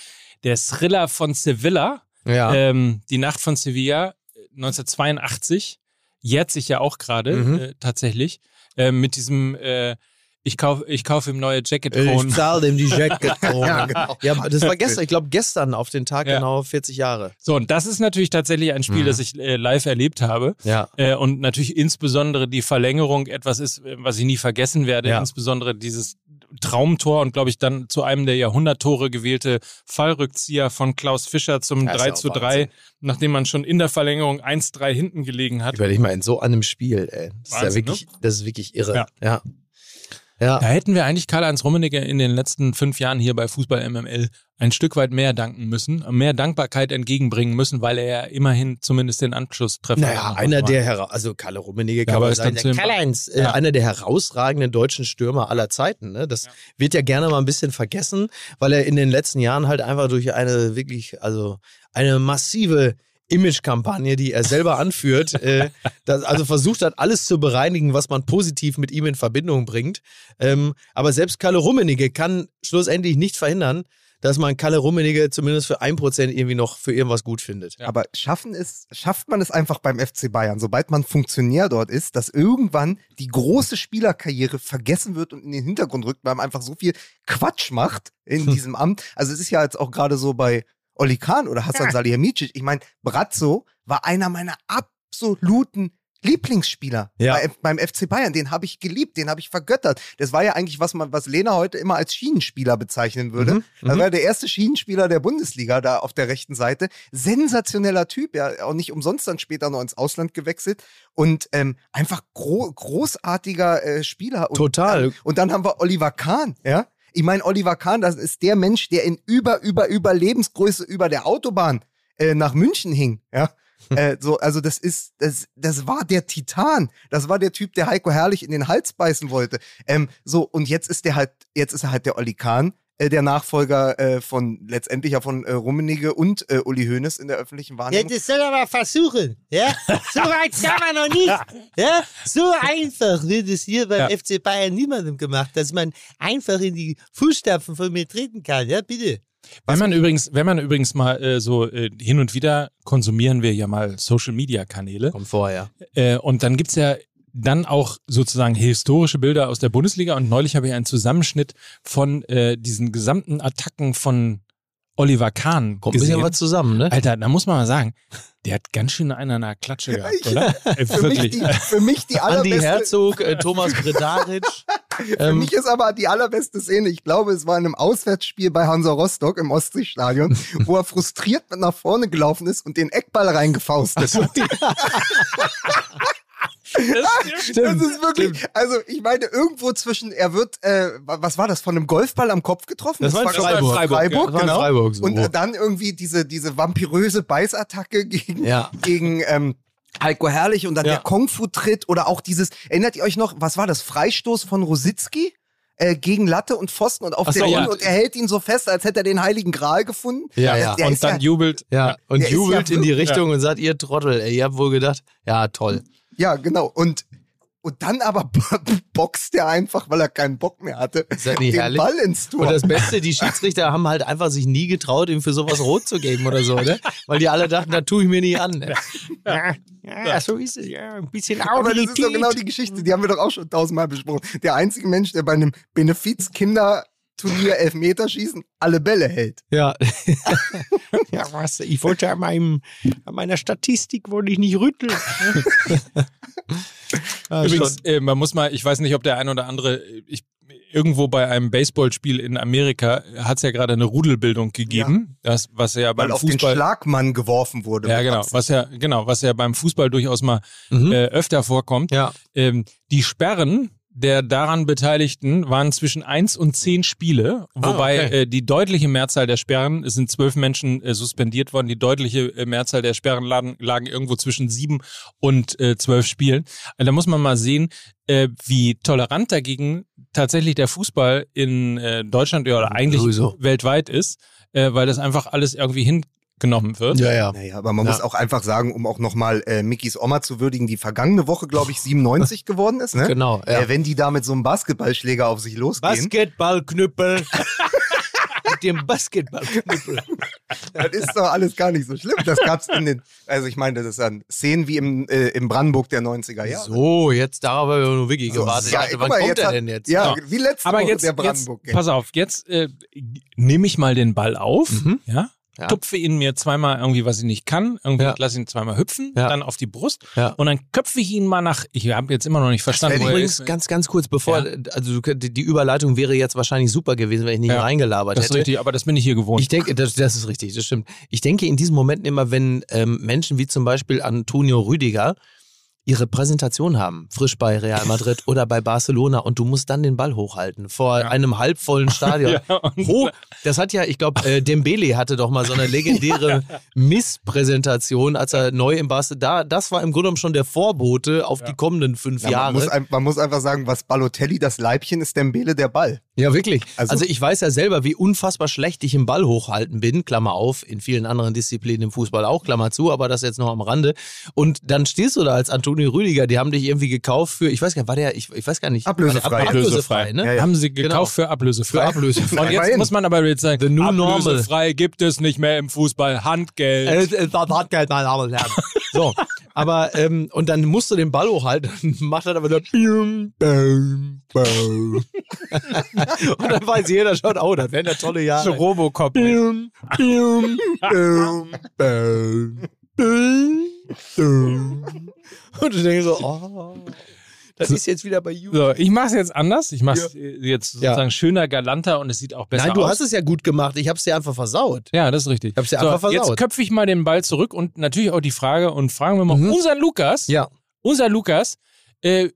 der Thriller von Sevilla, Ja. ähm, die Nacht von Sevilla äh, 1982 jährt sich ja auch gerade Mhm. äh, tatsächlich äh, mit diesem äh, ich kaufe ich kauf ihm neue Jacket Ich zahle dem die Jacket. ja, genau. ja, das war gestern, ich glaube gestern auf den Tag Ja. genau 40 Jahre. So und das ist natürlich tatsächlich ein Spiel, Mhm. das ich äh, live erlebt habe Ja. äh, und natürlich insbesondere die Verlängerung etwas ist, äh, was ich nie vergessen werde. Ja. Insbesondere dieses Traumtor und glaube ich dann zu einem der Jahrhunderttore gewählte Fallrückzieher von Klaus Fischer zum Das ist 3 auch zu 3, Wahnsinn. nachdem man schon in der Verlängerung 1-3 hinten gelegen hat. Überleg mal in so einem Spiel, ey. Das ist ja Wahnsinn, wirklich, das ist wirklich irre. Ja. Ja. Ja. Da hätten wir eigentlich Karl-Heinz Rummenigge in den letzten fünf Jahren hier bei Fußball MML ein Stück weit mehr danken müssen, mehr Dankbarkeit entgegenbringen müssen, weil er ja immerhin zumindest den Anschlusstreffer Naja, einer der, hera- also Kalle Rummenigge Ja, kann aber man ist sagen, der Karl-Heinz, äh, Ja. einer der herausragenden deutschen Stürmer aller Zeiten. Ne? Das wird ja gerne mal ein bisschen vergessen, weil er in den letzten Jahren halt einfach durch eine wirklich, also eine massive Imagekampagne, die er selber anführt, äh, das, also versucht hat, alles zu bereinigen, was man positiv mit ihm in Verbindung bringt. Ähm, aber selbst Kalle Rummenigge kann schlussendlich nicht verhindern, dass man Kalle Rummenigge zumindest für ein Prozent irgendwie noch für irgendwas gut findet. Ja. Aber schaffen es, schafft man es einfach beim FC Bayern, sobald man Funktionär dort ist, dass irgendwann die große Spielerkarriere vergessen wird und in den Hintergrund rückt, weil man einfach so viel Quatsch macht in diesem Amt. Also es ist ja jetzt auch gerade so bei Oli Kahn oder Hassan Salihamidzic. Ich meine, Brazzo war einer meiner absoluten Lieblingsspieler Ja. bei, beim FC Bayern. Den habe ich geliebt, den habe ich vergöttert. Das war ja eigentlich, was man, was Lena heute immer als Schienenspieler bezeichnen würde. Mhm, Das mhm. war der erste Schienenspieler der Bundesliga da auf der rechten Seite. Sensationeller Typ, ja, auch nicht umsonst dann später noch ins Ausland gewechselt und ähm, einfach gro großartiger äh, Spieler. Und Total. Dann, und dann haben wir Oliver Kahn, ja. Ich meine, Oliver Kahn, das ist der Mensch, der in über, über, über Lebensgröße über der Autobahn äh, nach München hing, ja. äh, so, also das ist, das, das war der Titan. Das war der Typ, der Heiko Herrlich in den Hals beißen wollte. Ähm, so, und jetzt ist der halt, jetzt ist er halt der Olli Kahn, äh, der Nachfolger äh, von letztendlich ja von äh, Rummenigge und äh, Uli Hoeneß in der öffentlichen Ja, Wahrnehmung. das soll er mal versuchen. Ja? So weit kann man noch nicht. Ja? So einfach wird es hier beim Ja. FC Bayern niemandem gemacht, dass man einfach in die Fußstapfen von mir treten kann. Ja, bitte. Wenn man übrigens, wenn man übrigens mal äh, so äh, hin und wieder konsumieren wir ja mal Social Media Kanäle Kommt vorher. äh, und dann gibt's ja dann auch sozusagen historische Bilder aus der Bundesliga und neulich habe ich einen Zusammenschnitt von äh, diesen gesamten Attacken von Oliver Kahn Kommt ein bisschen gesehen. was zusammen, ne? Alter, da muss man mal sagen, der hat ganz schön einen an der Klatsche gehabt, oder? Äh, für, mich die, für mich die Andi allerbeste, Herzog, äh, Thomas Bredaric. Für Ähm, mich ist aber die allerbeste Szene, ich glaube, es war in einem Auswärtsspiel bei Hansa Rostock im Ostseestadion, wo er frustriert mit nach vorne gelaufen ist und den Eckball reingefaustet hat. Das ist wirklich, also ich meine, irgendwo zwischen, er wird, äh, was war das, von einem Golfball am Kopf getroffen? Das war in Freiburg. Freiburg, Das war in genau. Freiburg so. Und äh, dann irgendwie diese, diese vampiröse Beißattacke gegen, Ja. gegen ähm, Heiko Herrlich und dann Ja. der Kung-Fu-Tritt oder auch dieses, erinnert ihr euch noch, was war das, Freistoß von Rositzky? Äh, gegen Latte und Pfosten und auf Ach so, der ja. Linie und er hält ihn so fest, als hätte er den Heiligen Gral gefunden. Ja, ja. Der und ist dann ja, jubelt. Ja, und jubelt ja in die Richtung und sagt, ihr Trottel, ey, ihr habt wohl gedacht, ja, toll. ja, genau. Und, und dann aber boxt er einfach, weil er keinen Bock mehr hatte, Ist das nicht den herrlich? Ball ins Tor. Und das Beste, die Schiedsrichter haben halt einfach sich nie getraut, ihm für sowas rot zu geben oder so, ne? Weil die alle dachten, da tue ich mir nicht an. Ne? Ja, ja, so ist es, ja, ein bisschen Aber das ist doch genau die Geschichte, die haben wir doch auch schon tausendmal besprochen. Der einzige Mensch, der bei einem Benefiz-Kinderturnier Elfmeterschießen alle Bälle hält. Ja. ja, was? Ich wollte an, meinem, an meiner Statistik wollte ich nicht rütteln. ja, Übrigens, äh, man muss mal, ich weiß nicht, ob der ein oder andere, ich, irgendwo bei einem Baseballspiel in Amerika hat es ja gerade eine Rudelbildung gegeben, das, was ja Weil beim auf den. Schlagmann geworfen wurde. Ja, genau, Absicht. was ja, genau, was ja beim Fußball durchaus mal Mhm. äh, öfter vorkommt. ja. Ähm, die Sperren der daran Beteiligten waren zwischen eins und zehn Spiele, wobei okay. äh, die deutliche Mehrzahl der Sperren, es sind zwölf Menschen äh, suspendiert worden, die deutliche äh, Mehrzahl der Sperren lagen, lagen irgendwo zwischen sieben und äh, zwölf Spielen. Also da muss man mal sehen, äh, wie tolerant dagegen tatsächlich der Fußball in äh, Deutschland oder eigentlich Sowieso. weltweit ist, äh, weil das einfach alles irgendwie hingenommen wird. Ja, ja. Naja, aber man Ja. muss auch einfach sagen, um auch nochmal äh, Mickys Oma zu würdigen, die vergangene Woche, glaube ich, 97 geworden ist. Ne? Genau. Ja. Äh, wenn die da mit so einem Basketballschläger auf sich losgehen, Basketballknüppel. Mit dem Basketballknüppel. das ist doch alles gar nicht so schlimm. Das gab's in den, also ich meine, das ist dann Szenen wie im, äh, im Brandenburg der 90er Jahre. So, jetzt darauf haben wir nur wirklich So, gewartet. ja, dachte, wann mal, kommt jetzt er hat- denn jetzt? Ja, Ja. wie letzte Aber Woche jetzt, der jetzt Brandenburg. pass auf, jetzt äh, nehme ich mal den Ball auf, Mhm. ja, Ja. tupfe ihn mir zweimal irgendwie, was ich nicht kann, irgendwie Ja. lasse ihn zweimal hüpfen, Ja. dann auf die Brust Ja. und dann köpfe ich ihn mal nach, ich habe jetzt immer noch nicht verstanden, wo er Übrigens, ist. ganz, ganz kurz, bevor, also die Überleitung wäre jetzt wahrscheinlich super gewesen, wenn ich nicht reingelabert Das ist hätte. richtig, aber das bin ich hier gewohnt. Ich denke, das, das ist richtig, das stimmt. Ich denke in diesen Momenten immer, wenn ähm, Menschen wie zum Beispiel Antonio Rüdiger ihre Präsentation haben, frisch bei Real Madrid oder bei Barcelona und du musst dann den Ball hochhalten vor Ja. einem halbvollen Stadion. Ja, Hoch, das hat ja, ich glaube, äh, Dembele hatte doch mal so eine legendäre Misspräsentation, als er neu im Barcelona, da, das war im Grunde genommen schon der Vorbote auf die kommenden fünf Ja, man, Jahre. muss, ein- man muss einfach sagen, was Balotelli das Leibchen ist, Dembele der Ball. Ja, wirklich. Also, Also- ich weiß ja selber, wie unfassbar schlecht ich im Ball hochhalten bin, Klammer auf, in vielen anderen Disziplinen im Fußball auch, Klammer zu, aber das jetzt noch am Rande. Und dann stehst du da als Antonio Rüdiger, die haben dich irgendwie gekauft für, ich weiß gar nicht, war der, ich, ich weiß gar nicht. Ablösefrei. Ab- Ablösefrei, ne? Ja, ja. Haben sie Genau. gekauft für ablösefrei. Für ablösefrei. Und jetzt muss man aber jetzt sagen, The new normal. ablösefrei gibt es nicht mehr im Fußball, Handgeld. Es es war Hartgeld, meine Damen und Herren. So, aber, ähm, und dann musst du den Ball hochhalten und macht dann aber so, bium, bam, bam. und dann weiß jeder schon, oh, das wären ja tolle Jahre. so Robocop. Bium, bium, bium, bam, bium, bium. Und du denkst so, oh, das ist jetzt wieder bei You. So, ich mache es jetzt anders. Ich mache es jetzt Ja. sozusagen schöner, galanter und es sieht auch besser Nein, du aus. hast es ja gut gemacht. Ich hab's dir einfach versaut. Ja, das ist richtig. Ich hab's dir einfach Jetzt versaut. köpfe ich mal den Ball zurück und natürlich auch die Frage und fragen wir mal Mhm. unser Lukas. Ja. Unser Lukas. Äh,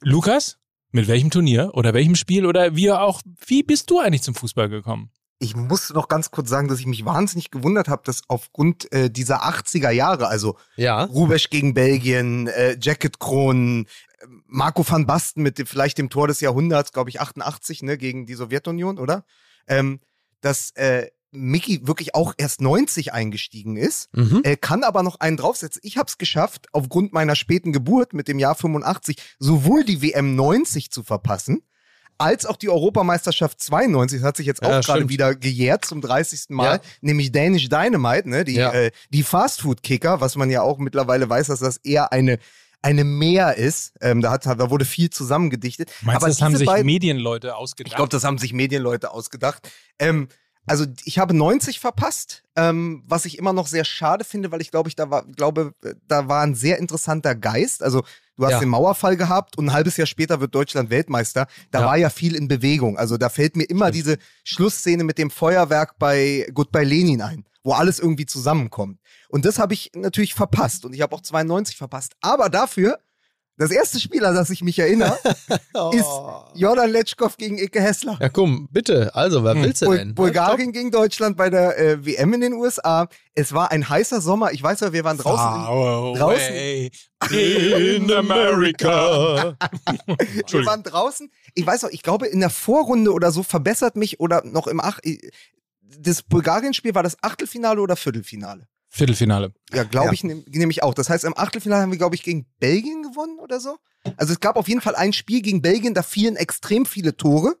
Lukas, mit welchem Turnier oder welchem Spiel oder wie auch, wie bist du eigentlich zum Fußball gekommen? Ich muss noch ganz kurz sagen, dass ich mich wahnsinnig gewundert habe, dass aufgrund äh, dieser 80er Jahre, also Ja. Rubesch gegen Belgien, äh, Jacket Kronen, äh, Marco van Basten mit dem, vielleicht dem Tor des Jahrhunderts, glaube ich 88, ne, gegen die Sowjetunion, oder? Ähm, dass äh, Mickey wirklich auch erst 90 eingestiegen ist, Mhm. äh, kann aber noch einen draufsetzen. Ich habe es geschafft, aufgrund meiner späten Geburt mit dem Jahr 85 sowohl die WM 90 zu verpassen, als auch die Europameisterschaft 92. Das hat sich jetzt auch Ja, gerade wieder gejährt zum 30. Mal, Ja. nämlich Danish Dynamite, ne? Die, Ja. äh, die Fastfood-Kicker, was man ja auch mittlerweile weiß, dass das eher eine eine Mehr ist. Ähm, da, hat, da wurde viel zusammengedichtet. Meinst Aber du, das haben sich beiden- Medienleute ausgedacht? ich glaube, das haben sich Medienleute ausgedacht. Ähm, also ich habe 90 verpasst, ähm, was ich immer noch sehr schade finde, weil ich glaube, ich da war, glaube, äh, da war ein sehr interessanter Geist. Also Du hast Ja. den Mauerfall gehabt und ein halbes Jahr später wird Deutschland Weltmeister. Da Ja. war ja viel in Bewegung. Also da fällt mir immer diese Schlussszene mit dem Feuerwerk bei Goodbye Lenin ein, wo alles irgendwie zusammenkommt. Und das habe ich natürlich verpasst und ich habe auch 92 verpasst. Aber dafür, das erste Spiel, an das ich mich erinnere, ist Jordan Letschkow gegen Ike Hessler. Ja, komm, bitte. Also, wer willst du Bul denn? Bulgarien gegen Deutschland bei der äh, WM in den USA. Es war ein heißer Sommer. Ich weiß ja, wir waren draußen. in- Far draußen- away in America. Wir waren draußen. Ich weiß auch, ich glaube, in der Vorrunde oder so verbessert mich oder noch im Ach. Das Bulgarien-Spiel war das Achtelfinale oder Viertelfinale? Viertelfinale. Ja, glaube Ja. ich nehm- nämlich auch. Das heißt, im Achtelfinale haben wir, glaube ich, gegen Belgien gewonnen oder so. Also es gab auf jeden Fall ein Spiel gegen Belgien, da fielen extrem viele Tore.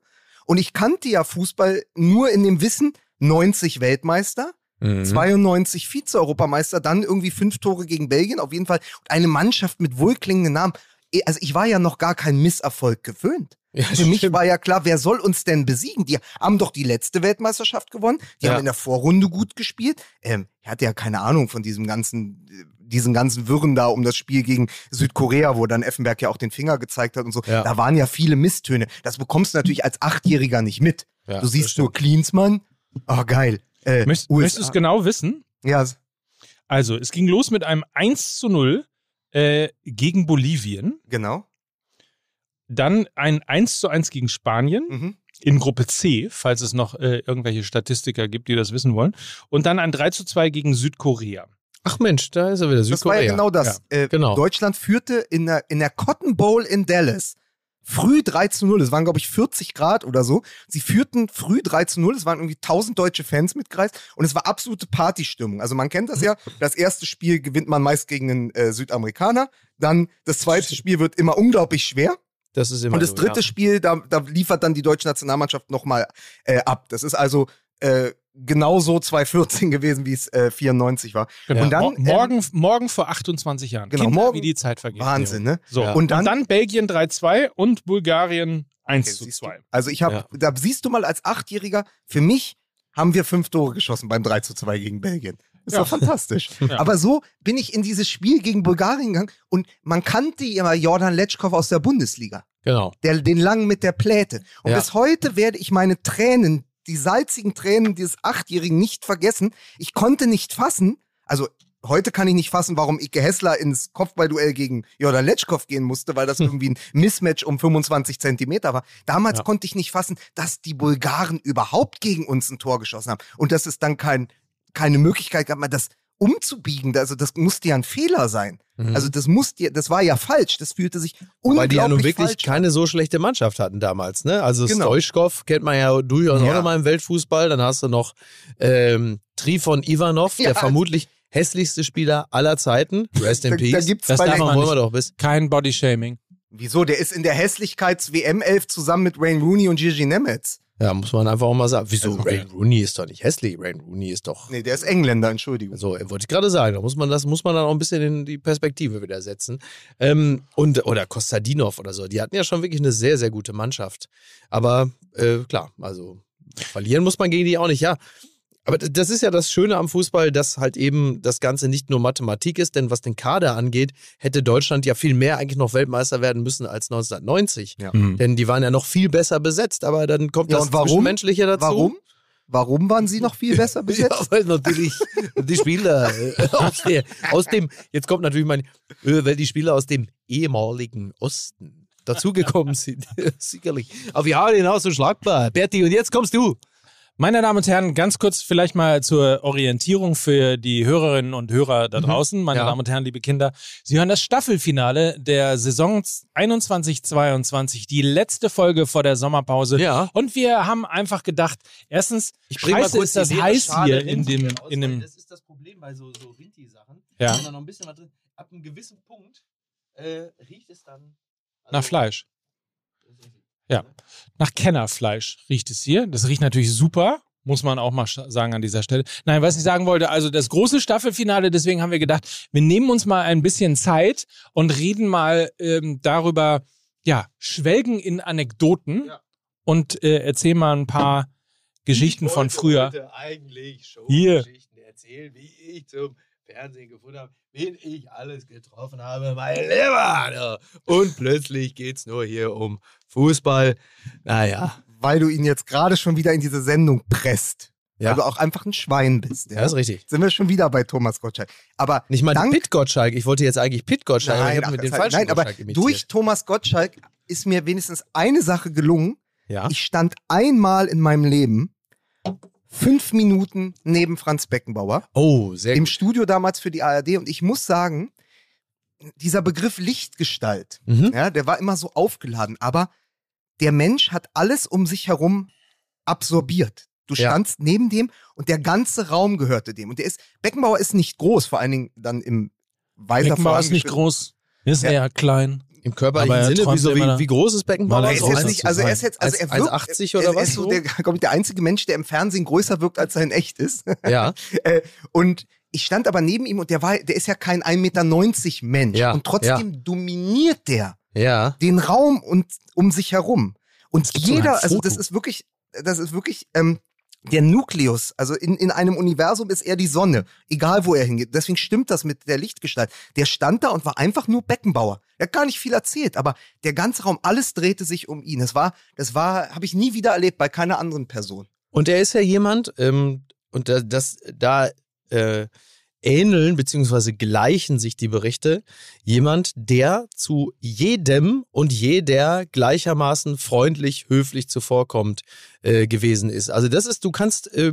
Und ich kannte ja Fußball nur in dem Wissen, 90 Weltmeister, Mhm. 92 Vize-Europameister, dann irgendwie fünf Tore gegen Belgien, auf jeden Fall. Und eine Mannschaft mit wohlklingenden Namen. Eh, Also ich war ja noch gar kein Misserfolg gewöhnt. Ja, Für mich stimmt. war ja klar, wer soll uns denn besiegen? Die haben doch die letzte Weltmeisterschaft gewonnen. Die Ja. haben in der Vorrunde gut gespielt. Ähm, er hatte ja keine Ahnung von diesem ganzen, diesen ganzen Wirren da um das Spiel gegen Südkorea, wo dann Effenberg ja auch den Finger gezeigt hat und so. Ja. Da waren ja viele Misstöne. Das bekommst du natürlich als Achtjähriger nicht mit. Ja, du siehst nur Klinsmann. Oh, geil. Äh, Möchtest, USA. möchtest du es genau wissen? Ja, Also, es ging los mit einem 1 zu 0 äh, gegen Bolivien. genau. Dann ein 1 zu 1 gegen Spanien Mhm. in Gruppe C, falls es noch äh, irgendwelche Statistiker gibt, die das wissen wollen. Und dann ein 3 zu 2 gegen Südkorea. Ach Mensch, da ist er wieder. Das war Südkorea. ja genau das. Äh, genau. Deutschland führte in der, in der Cotton Bowl in Dallas früh 3 zu 0. Es waren, glaube ich, 40 Grad oder so. Sie führten früh 3 zu 0. Es waren irgendwie 1000 deutsche Fans mitgereist und es war absolute Partystimmung. Also man kennt das ja. Das erste Spiel gewinnt man meist gegen einen äh, Südamerikaner. Dann das zweite Spiel wird immer unglaublich schwer. Das ist immer Und das so, dritte ja. Spiel, da, da liefert dann die deutsche Nationalmannschaft nochmal äh, ab. Das ist also äh, genauso 2014 gewesen, wie es äh, 94 war. Genau. Und dann, Mo- morgen, morgen vor 28 Jahren. Genau, Kinder, morgen- wie die Zeit vergeht. Wahnsinn, ne? So, Ja. und, dann, und dann Belgien 3-2 und Bulgarien 1 Okay, zu siehst du? 2. Also ich habe, Ja. da siehst du mal als Achtjähriger, für mich haben wir fünf Tore geschossen beim 3 zu 2 gegen Belgien. Ist Ja. doch fantastisch. Ja. Aber so bin ich in dieses Spiel gegen Bulgarien gegangen und man kannte ja Jordan Letschkow aus der Bundesliga. Genau. Der, den langen mit der Pläte. Und Ja. bis heute werde ich meine Tränen, die salzigen Tränen dieses Achtjährigen nicht vergessen. Ich konnte nicht fassen, also heute kann ich nicht fassen, warum Ike Hessler ins Kopfballduell gegen Jordan Letschkow gehen musste, weil das irgendwie ein Mismatch um 25 Zentimeter war. Damals Ja. konnte ich nicht fassen, dass die Bulgaren überhaupt gegen uns ein Tor geschossen haben. Und dass es dann kein, keine Möglichkeit gab, mal das umzubiegen. Also das musste ja ein Fehler sein. Mhm. Also das musste, das war ja falsch. Das fühlte sich unglaublich Weil die ja nun wirklich keine so schlechte Mannschaft hatten damals, ne? Also Genau. Stoichkov kennt man ja durchaus Ja. auch nochmal im Weltfußball. Dann hast du noch ähm, Trifon Ivanov, Ja. der vermutlich hässlichste Spieler aller Zeiten. Rest in Da, Peace. da gibt's Das darf man wollen wir doch bis. Kein Bodyshaming. Wieso? Der ist in der Hässlichkeits-WM-Elf zusammen mit Wayne Rooney und Gigi Nemetz. Ja, muss man einfach auch mal sagen. Wieso? Also, Rain Rooney ist doch nicht hässlich. Rain Rooney ist doch. Nee, der ist Engländer, Entschuldigung. So, wollte ich gerade sagen, da muss man das muss man dann auch ein bisschen in die Perspektive wieder setzen. Ähm, und oder Kostadinov oder so, die hatten ja schon wirklich eine sehr sehr gute Mannschaft. Aber äh, klar, also verlieren muss man gegen die auch nicht, ja. Aber das ist ja das Schöne am Fußball, dass halt eben das Ganze nicht nur Mathematik ist, denn was den Kader angeht, hätte Deutschland ja viel mehr eigentlich noch Weltmeister werden müssen als 1990. Ja. Mhm. Denn die waren ja noch viel besser besetzt, aber dann kommt Ja, das und warum? Zwischenmenschliche dazu. Warum? Warum waren sie noch viel besser Ja, besetzt? weil natürlich die Spieler äh, aus, der, aus dem, jetzt kommt natürlich mein, äh, weil die Spieler aus dem ehemaligen Osten dazugekommen sind. Sicherlich. Aber wir haben hinaus so schlagbar. Berti, und jetzt kommst du. Meine Damen und Herren, ganz kurz vielleicht mal zur Orientierung für die Hörerinnen und Hörer da draußen. Meine Ja. Damen und Herren, liebe Kinder, Sie hören das Staffelfinale der Saison 21-22, die letzte Folge vor der Sommerpause. Ja. Und wir haben einfach gedacht, erstens, Ich scheiße ist das leere heiß Schale hier in dem, in dem, Das ist das Problem bei so, so Rinti-Sachen. Ja. Wenn da noch ein bisschen was drin, ab einem gewissen Punkt äh, riecht es dann nach Fleisch. Ja. Nach Kennerfleisch riecht es hier. Das riecht natürlich super, muss man auch mal sagen an dieser Stelle. Nein, was ich sagen wollte, also das große Staffelfinale, deswegen haben wir gedacht, wir nehmen uns mal ein bisschen Zeit und reden mal ähm, darüber, ja, schwelgen in Anekdoten Ja. und äh, erzählen mal ein paar Geschichten von früher. eigentlich Hier. Geschichten erzählen, wie ich zum Fernsehen gefunden habe, wen ich alles getroffen habe, mein Lieber. Und plötzlich geht's nur hier um Fußball. Naja, Weil du ihn jetzt gerade schon wieder in diese Sendung presst. Ja. Weil du auch einfach ein Schwein bist. Ja? das ist richtig. Sind wir schon wieder bei Thomas Gottschalk. Aber Nicht mal dank, Pit Gottschalk. Ich wollte jetzt eigentlich Pit Gottschalk, aber ich nein, habe mit falschen nein, aber imitiert. durch Thomas Gottschalk ist mir wenigstens eine Sache gelungen. ja. Ich stand einmal in meinem Leben fünf Minuten neben Franz Beckenbauer Oh, sehr im gut. Studio damals für die ARD und ich muss sagen, dieser Begriff Lichtgestalt, Mhm. ja, der war immer so aufgeladen, aber der Mensch hat alles um sich herum absorbiert. Du Ja. standst neben dem und der ganze Raum gehörte dem. Und der ist, Beckenbauer ist nicht groß, vor allen Dingen dann im weiter Beckenbauer ist nicht groß. Ist Ja. eher klein. Im körperlichen Aber er Sinne, wieso, immer wie, wie groß ist Beckenbauer? Er ist so jetzt alt nicht, also er ist jetzt, also er 1,80 wirkt, oder er, was Er ist so so? der, glaube ich, der einzige Mensch, der im Fernsehen größer wirkt, als er in echt ist. Ja, Äh, und ich stand aber neben ihm und der war, der ist ja kein 1,90 Meter Mensch. Ja, und trotzdem dominiert der ja. den Raum und um sich herum. Und jeder, also das ist wirklich, das ist wirklich ähm, der Nukleus. Also in, in einem Universum ist er die Sonne, egal wo er hingeht. Deswegen stimmt das mit der Lichtgestalt. Der stand da und war einfach nur Beckenbauer. Er hat gar nicht viel erzählt, aber der ganze Raum, alles drehte sich um ihn. Das war, das war, habe ich nie wieder erlebt bei keiner anderen Person. Und er ist ja jemand, ähm, und da, das, da äh, ähneln beziehungsweise gleichen sich die Berichte, jemand, der zu jedem und jeder gleichermaßen freundlich, höflich zuvorkommt äh, gewesen ist. Also das ist, du kannst, äh,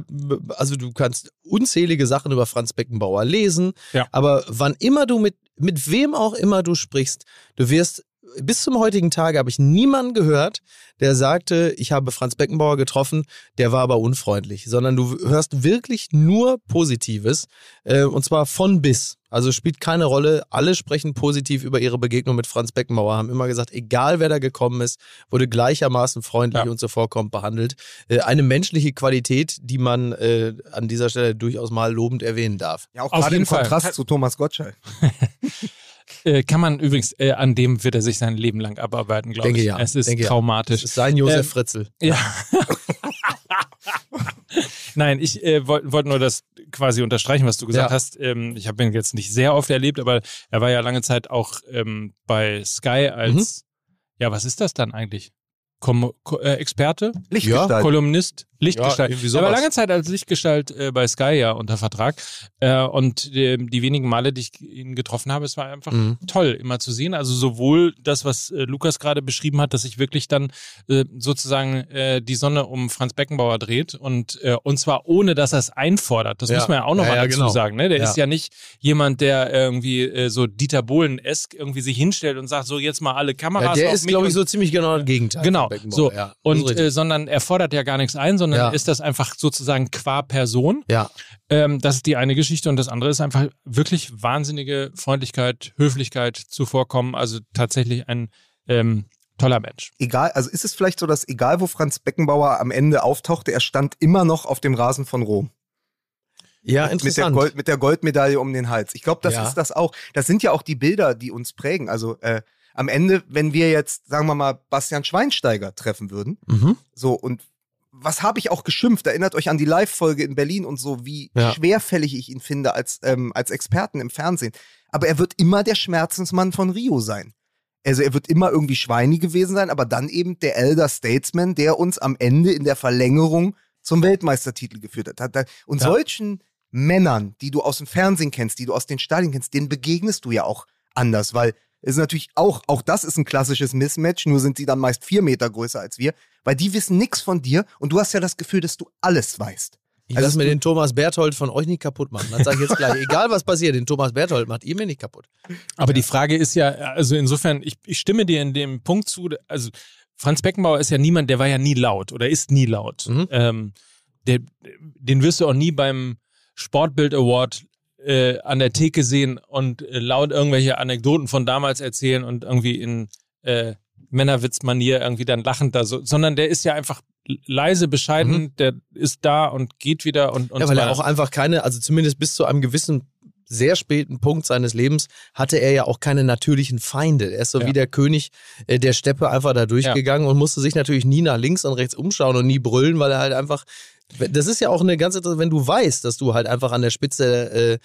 also du kannst unzählige Sachen über Franz Beckenbauer lesen, Ja. aber wann immer du mit, mit wem auch immer du sprichst, du wirst bis zum heutigen Tage habe ich niemanden gehört, der sagte, ich habe Franz Beckenbauer getroffen, der war aber unfreundlich, sondern du hörst wirklich nur Positives äh, und zwar von bis. Also spielt keine Rolle, alle sprechen positiv über ihre Begegnung mit Franz Beckenbauer, haben immer gesagt, egal wer da gekommen ist, wurde gleichermaßen freundlich Ja. und zuvorkommend behandelt. Äh, eine menschliche Qualität, die man äh, an dieser Stelle durchaus mal lobend erwähnen darf. Ja, auch Auf gerade im Fall. Kontrast zu Thomas Gottschalk. Äh, kann man übrigens, äh, an dem wird er sich sein Leben lang abarbeiten, glaube ich. ja, Es ist denke ja. traumatisch. Das ist sein Josef Ähm, Fritzl. Ja. Nein, ich äh, wollte wollt nur das quasi unterstreichen, was du gesagt Ja. hast. Ähm, ich habe ihn jetzt nicht sehr oft erlebt, aber er war ja lange Zeit auch ähm, bei Sky als, Mhm. ja, was ist das dann eigentlich? Kom Ko äh, Experte? Lichtgestalt. Kolumnist? Lichtgestalt. irgendwie er war lange Zeit als Lichtgestalt äh, bei Sky ja unter Vertrag. Äh, und äh, die wenigen Male, die ich ihn getroffen habe, es war einfach Mhm. toll, immer zu sehen. Also sowohl das, was äh, Lukas gerade beschrieben hat, dass sich wirklich dann äh, sozusagen äh, die Sonne um Franz Beckenbauer dreht und und zwar ohne, dass er es einfordert. Das Ja. muss man ja auch nochmal Ja, ja, dazu genau. sagen. Ne? Der Ja. ist ja nicht jemand, der irgendwie so Dieter Bohlen-esk irgendwie sich hinstellt und sagt, so jetzt mal alle Kameras Ja, der ist, glaube ich, so ziemlich genau das Gegenteil. Genau, Beckenbauer. so. Ja, Und äh, sondern er fordert ja gar nichts ein, sondern Ja. ist das einfach sozusagen qua Person. ja. Ähm, das ist die eine Geschichte und das andere ist einfach wirklich wahnsinnige Freundlichkeit, Höflichkeit, Zuvorkommen. Also tatsächlich ein ähm, toller Mensch. Egal, also ist es vielleicht so, dass egal wo Franz Beckenbauer am Ende auftauchte, er stand immer noch auf dem Rasen von Rom. ja, mit der, interessant. Gold, mit der Goldmedaille um den Hals. Ich glaube, das Ja. ist das auch. Das sind ja auch die Bilder, die uns prägen. Also äh, am Ende, wenn wir jetzt, sagen wir mal, Bastian Schweinsteiger treffen würden, mhm. so und was habe ich auch geschimpft? Erinnert euch an die Live-Folge in Berlin und so, wie Ja. schwerfällig ich ihn finde als, ähm, als Experten im Fernsehen. Aber er wird immer der Schmerzensmann von Rio sein. Also er wird immer irgendwie Schweini gewesen sein, aber dann eben der Elder Statesman, der uns am Ende in der Verlängerung zum Weltmeistertitel geführt hat. Und Ja. solchen Männern, die du aus dem Fernsehen kennst, die du aus den Stadien kennst, denen begegnest du ja auch anders, weil ist natürlich auch, auch das ist ein klassisches Mismatch, nur sind sie dann meist vier Meter größer als wir, weil die wissen nichts von dir und du hast ja das Gefühl, dass du alles weißt. Ich Also lasse mir den Thomas Berthold von euch nicht kaputt machen. Das sage ich jetzt gleich. Egal was passiert, den Thomas Berthold macht ihr mir nicht kaputt. Aber die Frage ist ja, also insofern, ich, ich stimme dir in dem Punkt zu, also Franz Beckenbauer ist ja niemand, der war ja nie laut oder ist nie laut. Mhm. Ähm, der, den wirst du auch nie beim Sportbild Award äh, an der Theke sehen und äh, laut irgendwelche Anekdoten von damals erzählen und irgendwie in äh, Männerwitzmanier irgendwie dann lachend da so, sondern der ist ja einfach leise, bescheiden, der ist da und geht wieder und, und Mhm. ja, weil er auch einfach keine, also zumindest bis zu einem gewissen sehr späten Punkt seines Lebens hatte er ja auch keine natürlichen Feinde. Er ist so Ja. wie der König äh, der Steppe einfach da durchgegangen und musste sich natürlich nie nach links und rechts umschauen und nie brüllen, weil er halt einfach, das ist ja auch eine ganze, wenn du weißt, dass du halt einfach an der Spitze äh,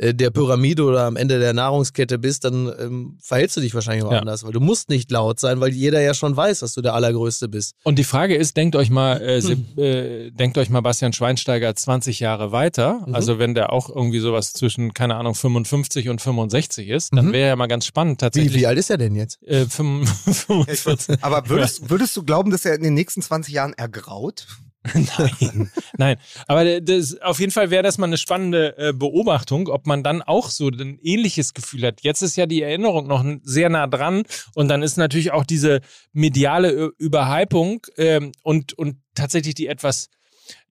äh, der Pyramide oder am Ende der Nahrungskette bist, dann ähm, verhältst du dich wahrscheinlich auch Ja. anders, weil du musst nicht laut sein, weil jeder ja schon weiß, dass du der Allergrößte bist. Und die Frage ist, denkt euch mal, äh, Seb- äh, denkt euch mal Bastian Schweinsteiger 20 Jahre weiter. Mhm. Also wenn der auch irgendwie sowas zwischen, keine Ahnung, 55 und 65 ist, dann Mhm. wäre ja mal ganz spannend Wie, tatsächlich. wie alt ist er denn jetzt? Äh, 45. Aber würdest, würdest du glauben, dass er in den nächsten 20 Jahren ergraut? Nein, nein. Aber das, auf jeden Fall wäre das mal eine spannende äh, Beobachtung, ob man dann auch so ein ähnliches Gefühl hat. Jetzt ist ja die Erinnerung noch sehr nah dran und dann ist natürlich auch diese mediale Überhypung ähm, und, und tatsächlich die etwas,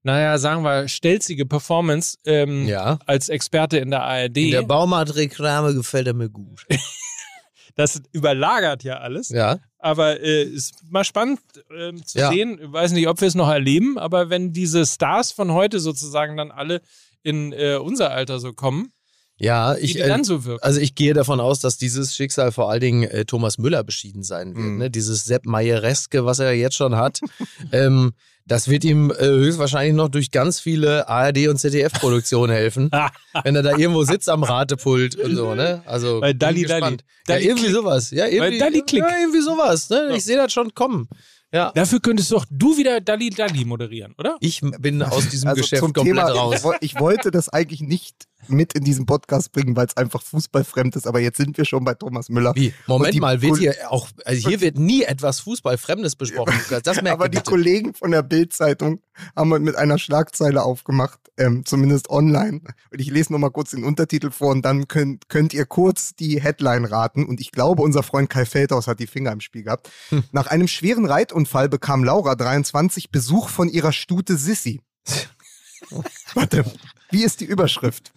naja, sagen wir, stelzige Performance ähm, Ja. als Experte in der ARD. In der Baumarktreklame gefällt er mir gut. das überlagert ja alles. Ja. Aber äh, ist mal spannend ähm, zu Ja. sehen. Ich weiß nicht, ob wir es noch erleben, aber wenn diese Stars von heute sozusagen dann alle in äh, unser Alter so kommen, Ja, wie ich, äh, dann so wirken. also ich gehe davon aus, dass dieses Schicksal vor allen Dingen äh, Thomas Müller beschieden sein wird. Mhm. Ne? Dieses Sepp Mayereske, was er jetzt schon hat, ähm, das wird ihm äh, höchstwahrscheinlich noch durch ganz viele ARD und ZDF-Produktionen helfen, wenn er da irgendwo sitzt am Ratepult und so. Ne? Also Bei bin Dalli gespannt. Dalli. Ja, irgendwie sowas. Ja, irgendwie, Dalli Klick. ja, irgendwie sowas. Ne? Ich sehe das schon kommen. Ja. Dafür könntest doch du wieder Dalli Dalli moderieren, oder? Ich bin aus diesem Also Geschäft zum komplett Thema, raus. Ich wollte das eigentlich nicht mit in diesen Podcast bringen, weil es einfach fußballfremd ist, aber jetzt sind wir schon bei Thomas Müller. Wie? Moment mal, wird hier auch, also hier wird nie etwas Fußballfremdes besprochen, Lukas. Das merkt Aber die bitte. Kollegen von der Bild-Zeitung haben mit einer Schlagzeile aufgemacht, ähm, zumindest online. Und ich lese nochmal kurz den Untertitel vor und dann könnt, könnt ihr kurz die Headline raten. Und ich glaube, unser Freund Kai Feldhaus hat die Finger im Spiel gehabt. Hm. Nach einem schweren Reitunfall bekam Laura 23 Besuch von ihrer Stute Sissi. Warte, wie ist die Überschrift?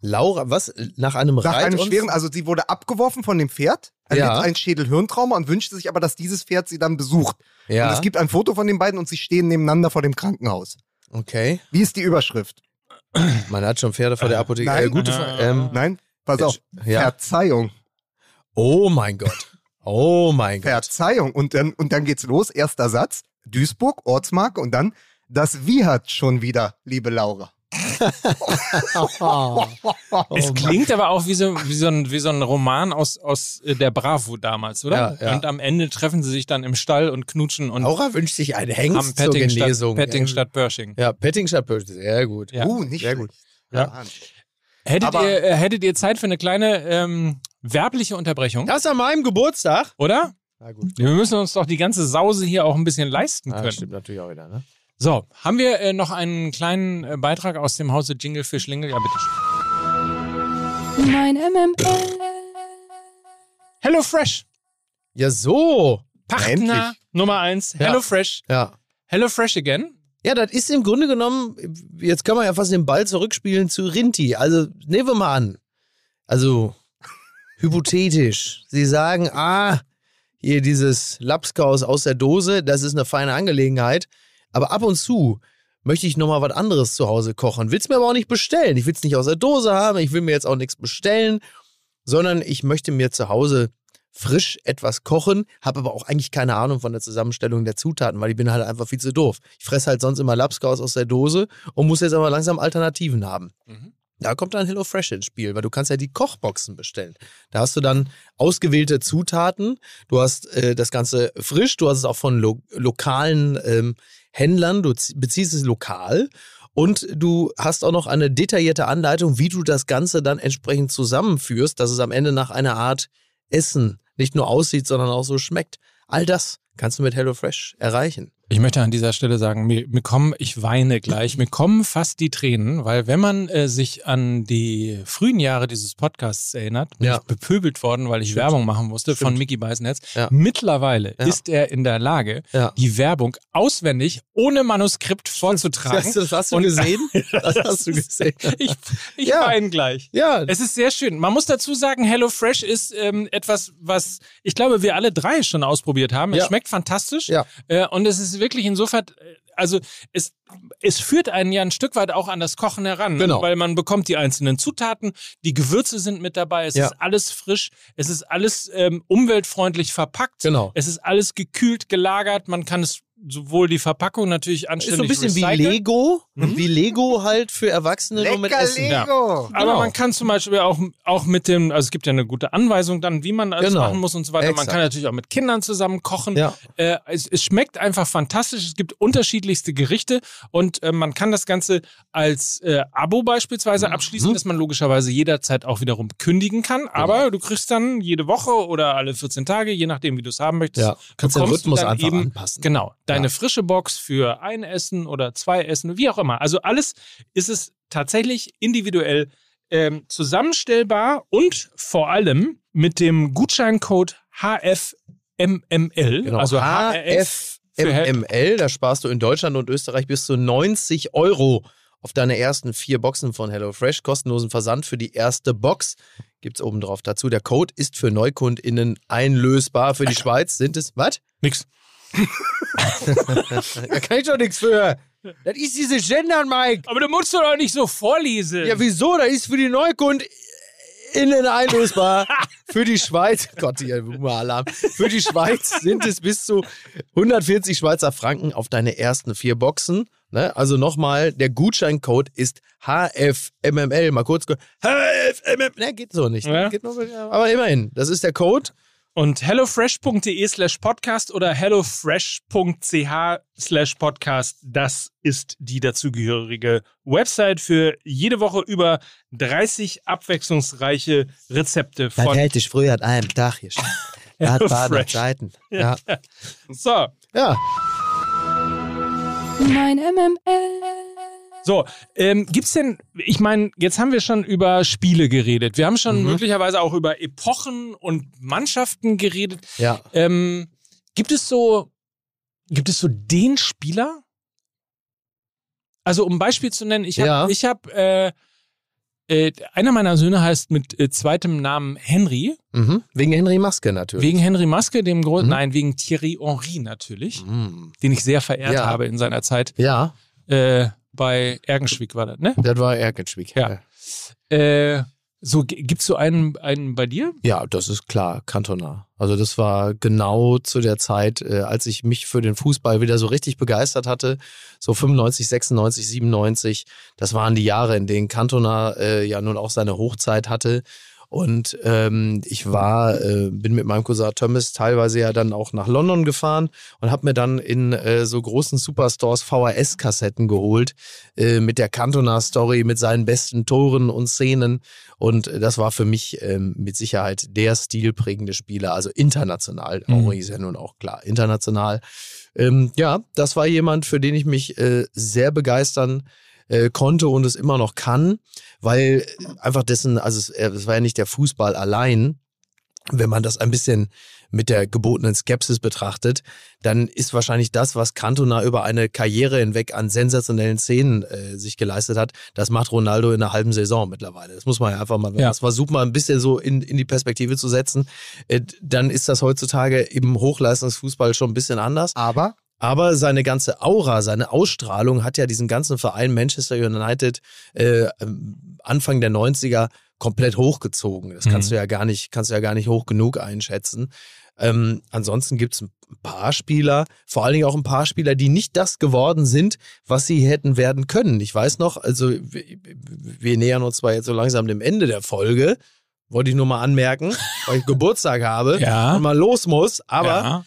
Laura, was? Nach einem Nach einem Reitunfall? schweren, also sie wurde abgeworfen von dem Pferd, erlitt Ja. ein Schädelhirntrauma und wünschte sich aber, dass dieses Pferd sie dann besucht. ja. Und es gibt ein Foto von den beiden und sie stehen nebeneinander vor dem Krankenhaus. okay. Wie ist die Überschrift? Man hat schon Pferde vor der Apotheke. Nein. Äh, gute Fra- ähm, Nein, pass auf. ja. Verzeihung. Oh mein Gott. Oh mein Gott. Verzeihung. Und dann, und dann geht's los. Erster Satz. Duisburg, Ortsmarke und dann das Wie hat schon wieder, liebe Laura. Oh, es Mann. klingt aber auch wie so, wie so, ein, wie so ein Roman aus, aus äh, der Bravo damals, oder? Ja, ja. Und am Ende treffen sie sich dann im Stall und knutschen und Laura wünscht sich einen am Hengst zur Petting statt, Genesung. Petting statt Börsching. Ja, Petting statt Börsching. Sehr gut. Ja. Uh, nicht Sehr gut. Ja. Hättet, Aber- ihr, äh, hättet ihr Zeit für eine kleine ähm, werbliche Unterbrechung? Das an meinem Geburtstag? Oder? Na gut. Wir müssen uns doch die ganze Sause hier auch ein bisschen leisten Ah, können. stimmt natürlich auch wieder, ne? So, haben wir äh, noch einen kleinen äh, Beitrag aus dem Hause Jingle für Schlingel? Ja, bitte. Mein MML. Hello Fresh. Ja, so. Partner Endlich. Nummer eins. Ja. Hello Fresh. Ja. Hello Fresh again. Ja, das ist im Grunde genommen, jetzt kann man ja fast den Ball zurückspielen zu Rinti. Also, nehmen wir mal an. Also, hypothetisch. Sie sagen, ah, hier dieses Lapskaus aus der Dose, das ist eine feine Angelegenheit. Aber ab und zu möchte ich nochmal was anderes zu Hause kochen. Will's mir aber auch nicht bestellen. Ich will's nicht aus der Dose haben. Ich will mir jetzt auch nichts bestellen, sondern ich möchte mir zu Hause frisch etwas kochen, habe aber auch eigentlich keine Ahnung von der Zusammenstellung der Zutaten, weil ich bin halt einfach viel zu doof. Ich fresse halt sonst immer Lapskaus aus der Dose und muss jetzt aber langsam Alternativen haben. Mhm. Da kommt dann HelloFresh ins Spiel, weil du kannst ja die Kochboxen bestellen. Da hast du dann ausgewählte Zutaten, du hast äh, das Ganze frisch, du hast es auch von lo lokalen ähm, Händlern, du beziehst es lokal und du hast auch noch eine detaillierte Anleitung, wie du das Ganze dann entsprechend zusammenführst, dass es am Ende nach einer Art Essen nicht nur aussieht, sondern auch so schmeckt. All das kannst du mit HelloFresh erreichen. Ich möchte an dieser Stelle sagen, mir, mir kommen, ich weine gleich, mir kommen fast die Tränen, weil wenn man äh, sich an die frühen Jahre dieses Podcasts erinnert, bin Ja. ich bepöbelt worden, weil ich Stimmt. Werbung machen musste von Stimmt. Mickey Beisenherz. Ja. Mittlerweile Ja. ist er in der Lage, die Werbung auswendig ohne Manuskript vorzutragen. Das hast du Und- gesehen? Das hast du gesehen. Ich, ich weine gleich. Ja, Es ist sehr schön. Man muss dazu sagen, HelloFresh ist ähm, etwas, was ich glaube, wir alle drei schon ausprobiert haben. Es Ja. Schmeckt fantastisch. Ja. Äh, und es ist wirklich insofern, äh, also es, es führt einen ja ein Stück weit auch an das Kochen heran. Genau. Weil man bekommt die einzelnen Zutaten, die Gewürze sind mit dabei, es Ja. ist alles frisch, es ist alles ähm, umweltfreundlich verpackt. Genau. Es ist alles gekühlt, gelagert, man kann es sowohl die Verpackung natürlich Ist anständig so ein bisschen wie recycelt. Lego. Mhm. Wie Lego halt für Erwachsene nur mit Lecker Essen. Lego. Aber Genau. man kann zum Beispiel auch, auch mit dem, also es gibt ja eine gute Anweisung dann, wie man alles Genau. machen muss und so weiter. Man Exakt. kann natürlich auch mit Kindern zusammen kochen. Ja. Äh, es, es schmeckt einfach fantastisch. Es gibt unterschiedlichste Gerichte und äh, man kann das Ganze als äh, Abo beispielsweise Mhm. abschließen, dass man logischerweise jederzeit auch wiederum kündigen kann. Genau. Aber du kriegst dann jede Woche oder alle 14 Tage, je nachdem, wie du es haben möchtest, Ja, kannst den Rhythmus einfach eben, anpassen. Genau, deine Ja. frische Box für ein Essen oder zwei Essen, wie auch immer. Also alles ist es tatsächlich individuell ähm, zusammenstellbar und vor allem mit dem Gutscheincode HFMML, Genau. also HFMML, da sparst du in Deutschland und Österreich bis zu 90 Euro auf deine ersten vier Boxen von HelloFresh. Kostenlosen Versand für die erste Box gibt's oben drauf dazu. Der Code ist für NeukundInnen einlösbar. Für die Schweiz sind es, was? Nix. Da kann ich doch nichts für. Das ist diese Gendern, Mike. Aber du musst doch nicht so vorlesen. Ja, wieso? Da ist für die NeukundInnen einlösbar. für die Schweiz, Gott, hier, Alarm. Für die Schweiz sind es bis zu 140 Schweizer Franken auf deine ersten vier Boxen. Ne? Also nochmal, der Gutscheincode ist HFMML. Mal kurz. HFMML. Ne, geht so nicht. Ja. Geht nur aber immerhin, das ist der Code. Und hellofresh.de slash podcast oder hellofresh.ch slash podcast, das ist die dazugehörige Website für jede Woche über 30 abwechslungsreiche Rezepte Das von hätte ich früher an einem Tag hier. Er hat Fresh. Baden Zeiten. Ja. So, ja. Mein MML. So ähm, gibt's denn, ich meine, jetzt haben wir schon über Spiele geredet. Wir haben schon Mhm. möglicherweise auch über Epochen und Mannschaften geredet. ja. Ähm, gibt es so, gibt es so den Spieler? Also um ein Beispiel zu nennen, ich habe, Ja. ich habe, äh, äh, einer meiner Söhne heißt mit äh, zweitem Namen Henry, Mhm. Wegen Henry Maske natürlich. wegen Henry Maske, dem großen, Mhm. nein, wegen Thierry Henry natürlich, Mhm. den ich sehr verehrt Ja. habe in seiner Zeit. Ja, Äh, bei Ergenschwick war das, ne? das war Erkenschwick. Ja. Äh, so, gibt's so einen, einen bei dir? Ja, das ist klar, Cantona. Also das war genau zu der Zeit, äh, als ich mich für den Fußball wieder so richtig begeistert hatte, so 95, 96, 97. Das waren die Jahre, in denen Cantona äh, ja nun auch seine Hochzeit hatte. Und ähm, ich war, äh, bin mit meinem Cousin Thomas teilweise ja dann auch nach London gefahren und habe mir dann in äh, so großen Superstores VHS-Kassetten geholt äh, mit der Cantona-Story, mit seinen besten Toren und Szenen. Und äh, das war für mich ähm, mit Sicherheit der stilprägende Spieler, also international. Mhm. Henry ist ja nun auch klar, international. Ähm, ja, das war jemand, für den ich mich äh, sehr begeistern äh, konnte und es immer noch kann, weil einfach dessen, also es, äh, es war ja nicht der Fußball allein. Wenn man das ein bisschen mit der gebotenen Skepsis betrachtet, dann ist wahrscheinlich das, was Cantona über eine Karriere hinweg an sensationellen Szenen äh, sich geleistet hat, das macht Ronaldo in einer halben Saison mittlerweile. Das muss man ja einfach mal, wenn Ja. man das versucht, mal ein bisschen so in, in die Perspektive zu setzen, äh, dann ist das heutzutage im Hochleistungsfußball schon ein bisschen anders. Aber Aber seine ganze Aura, seine Ausstrahlung hat ja diesen ganzen Verein Manchester United äh, ähm, Anfang der 90er komplett hochgezogen. Das kannst Mhm. du ja gar nicht, kannst du ja gar nicht hoch genug einschätzen. Ähm, ansonsten gibt es ein paar Spieler, vor allen Dingen auch ein paar Spieler, die nicht das geworden sind, was sie hätten werden können. Ich weiß noch, also wir, wir nähern uns zwar jetzt so langsam dem Ende der Folge, wollte ich nur mal anmerken, weil ich Geburtstag habe Ja. und mal los muss, aber ja.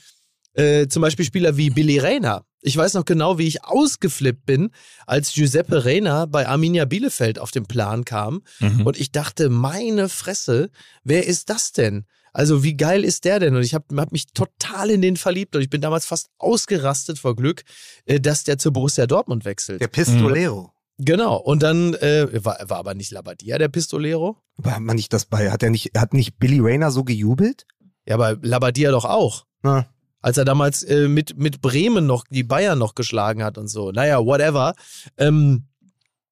Äh, zum Beispiel Spieler wie Billy Rayner. Ich weiß noch genau, wie ich ausgeflippt bin, als Giuseppe Reyna bei Arminia Bielefeld auf den Plan kam. Mhm. Und ich dachte, meine Fresse, wer ist das denn? Also wie geil ist der denn? Und ich habe hab mich total in den verliebt und ich bin damals fast ausgerastet vor Glück, äh, dass der zu Borussia Dortmund wechselt. der Pistolero. Genau. Und dann äh, war, war aber nicht Labadia der Pistolero. Aber hat man nicht das bei, hat er nicht, hat nicht Billy Rayner so gejubelt? Ja, aber Labadia doch auch. Na, als er damals äh, mit, mit Bremen noch die Bayern noch geschlagen hat und so. Naja, whatever. Ähm,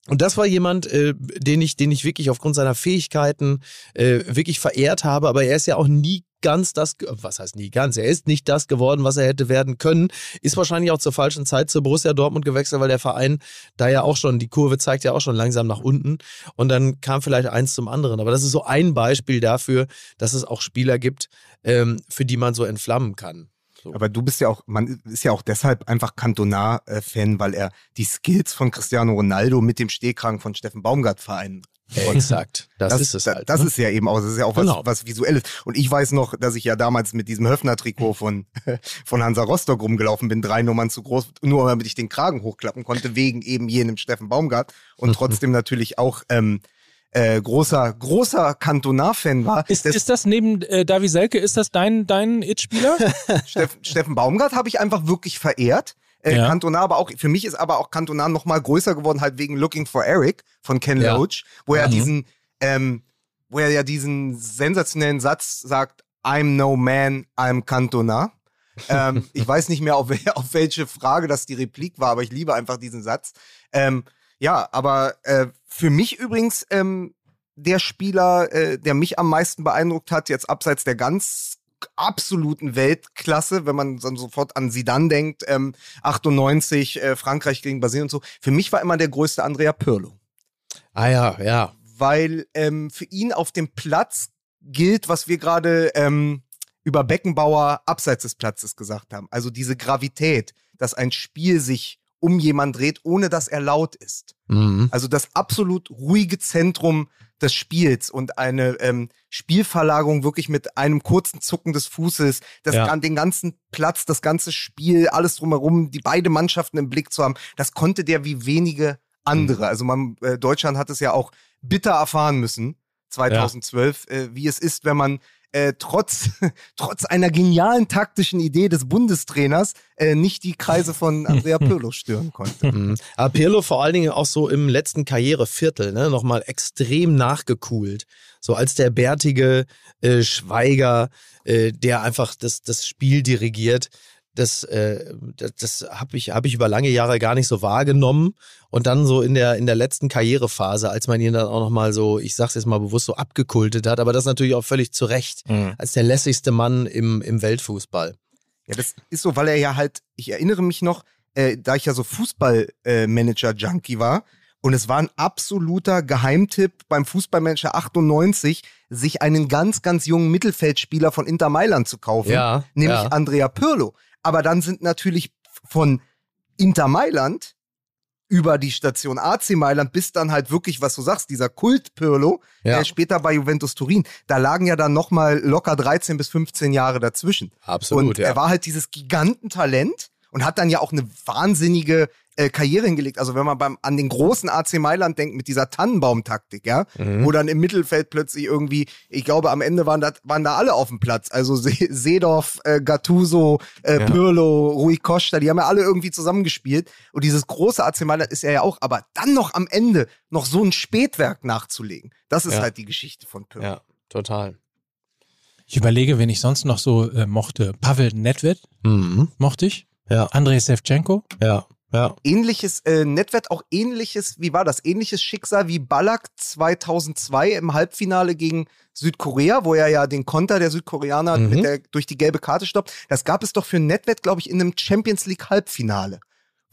und das war jemand, äh, den ich, den ich wirklich aufgrund seiner Fähigkeiten äh, wirklich verehrt habe, aber er ist ja auch nie ganz das, was heißt nie ganz, er ist nicht das geworden, was er hätte werden können, ist wahrscheinlich auch zur falschen Zeit zu Borussia Dortmund gewechselt, weil der Verein da ja auch schon, die Kurve zeigt ja auch schon langsam nach unten und dann kam vielleicht eins zum anderen. Aber das ist so ein Beispiel dafür, dass es auch Spieler gibt, ähm, für die man so entflammen kann. So. Aber du bist ja auch, man ist ja auch deshalb einfach Cantona-Fan, weil er die Skills von Cristiano Ronaldo mit dem Stehkragen von Steffen Baumgart vereint. Exakt. Das, ist es halt. Das ne? ist ja eben auch, das ist ja auch was, Genau. was Visuelles. Und ich weiß noch, dass ich ja damals mit diesem Höfner-Trikot von, von Hansa Rostock rumgelaufen bin, drei Nummern zu groß, nur damit ich den Kragen hochklappen konnte, wegen eben jenem Steffen Baumgart und trotzdem natürlich auch ähm, äh, großer, großer Cantona-Fan war. Ist, Das- ist das neben äh, Davi Selke, ist das dein, dein It-Spieler? Steff, Steffen Baumgart habe ich einfach wirklich verehrt. Äh, Ja. Cantona aber auch, für mich ist aber auch Cantona noch mal größer geworden, halt wegen Looking for Eric von Ken Ja. Loach, wo er Mhm. diesen, ähm, wo er ja diesen sensationellen Satz sagt, I'm no man, I'm Cantona. ähm, ich weiß nicht mehr, auf, auf welche Frage das die Replik war, aber ich liebe einfach diesen Satz. Ähm, ja, aber äh, für mich übrigens ähm, der Spieler, äh, der mich am meisten beeindruckt hat, jetzt abseits der ganz absoluten Weltklasse, wenn man dann sofort an Zidane denkt, ähm, 98, äh, Frankreich gegen Brasilien und so. Für mich war immer der größte Andrea Pirlo Ah ja, ja. weil ähm, für ihn auf dem Platz gilt, was wir gerade ähm, über Beckenbauer abseits des Platzes gesagt haben. Also diese Gravität, dass ein Spiel sich um jemanden dreht, ohne dass er laut ist. Mhm. Also das absolut ruhige Zentrum des Spiels und eine ähm, Spielverlagerung wirklich mit einem kurzen Zucken des Fußes, das, Ja. den ganzen Platz, das ganze Spiel, alles drumherum, die beide Mannschaften im Blick zu haben, das konnte der wie wenige andere. Also man, äh, Deutschland hat es ja auch bitter erfahren müssen, 2012, äh, wie es ist, wenn man äh, trotz, trotz einer genialen taktischen Idee des Bundestrainers äh, nicht die Kreise von Andrea Pirlo stören konnte. Mhm. Aber Pirlo vor allen Dingen auch so im letzten Karriereviertel, ne, nochmal extrem nachgekühlt. So als der bärtige äh, Schweiger, äh, der einfach das, das Spiel dirigiert. Das, äh, das, das habe ich, hab ich über lange Jahre gar nicht so wahrgenommen. Und dann so in der, in der letzten Karrierephase, als man ihn dann auch nochmal so, ich sag's jetzt mal bewusst, so abgekultet hat, aber das natürlich auch völlig zu Recht, als der lässigste Mann im, im Weltfußball. Ja, das ist so, weil er ja halt, ich erinnere mich noch, äh, da ich ja so Fußballmanager-Junkie war, und es war ein absoluter Geheimtipp beim Fußballmanager 98, sich einen ganz, ganz jungen Mittelfeldspieler von Inter Mailand zu kaufen, Ja, nämlich ja. Andrea Pirlo. Aber dann sind natürlich von Inter Mailand über die Station AC Mailand bis dann halt wirklich, was du sagst, dieser Kult Pirlo, Ja. äh, später bei Juventus Turin, da lagen ja dann nochmal locker 13 bis 15 Jahre dazwischen. Absolut, und ja. er war halt dieses Gigantentalent und hat dann ja auch eine wahnsinnige äh, Karriere hingelegt. Also wenn man beim, an den großen AC Mailand denkt mit dieser Tannenbaum-Taktik, ja, Mhm. wo dann im Mittelfeld plötzlich irgendwie, ich glaube, am Ende waren da, waren da alle auf dem Platz. Also Se Seedorf, äh, Gattuso, äh, Ja. Pirlo, Rui Costa, die haben ja alle irgendwie zusammengespielt. Und dieses große AC Mailand ist er ja auch. Aber dann noch am Ende noch so ein Spätwerk nachzulegen, das ist Ja. halt die Geschichte von Pirlo. Ja, total. Ich überlege, wen ich sonst noch so äh, mochte. Pavel Nedved Mhm. mochte ich. Ja, Andrei Sevchenko. ja, ja. ähnliches, äh, Netwert auch ähnliches, wie war das? Ähnliches Schicksal wie Ballack 2002 im Halbfinale gegen Südkorea, wo er ja den Konter der Südkoreaner Mhm. mit der, durch die gelbe Karte stoppt. Das gab es doch für Netwert, glaube ich, in einem Champions League Halbfinale,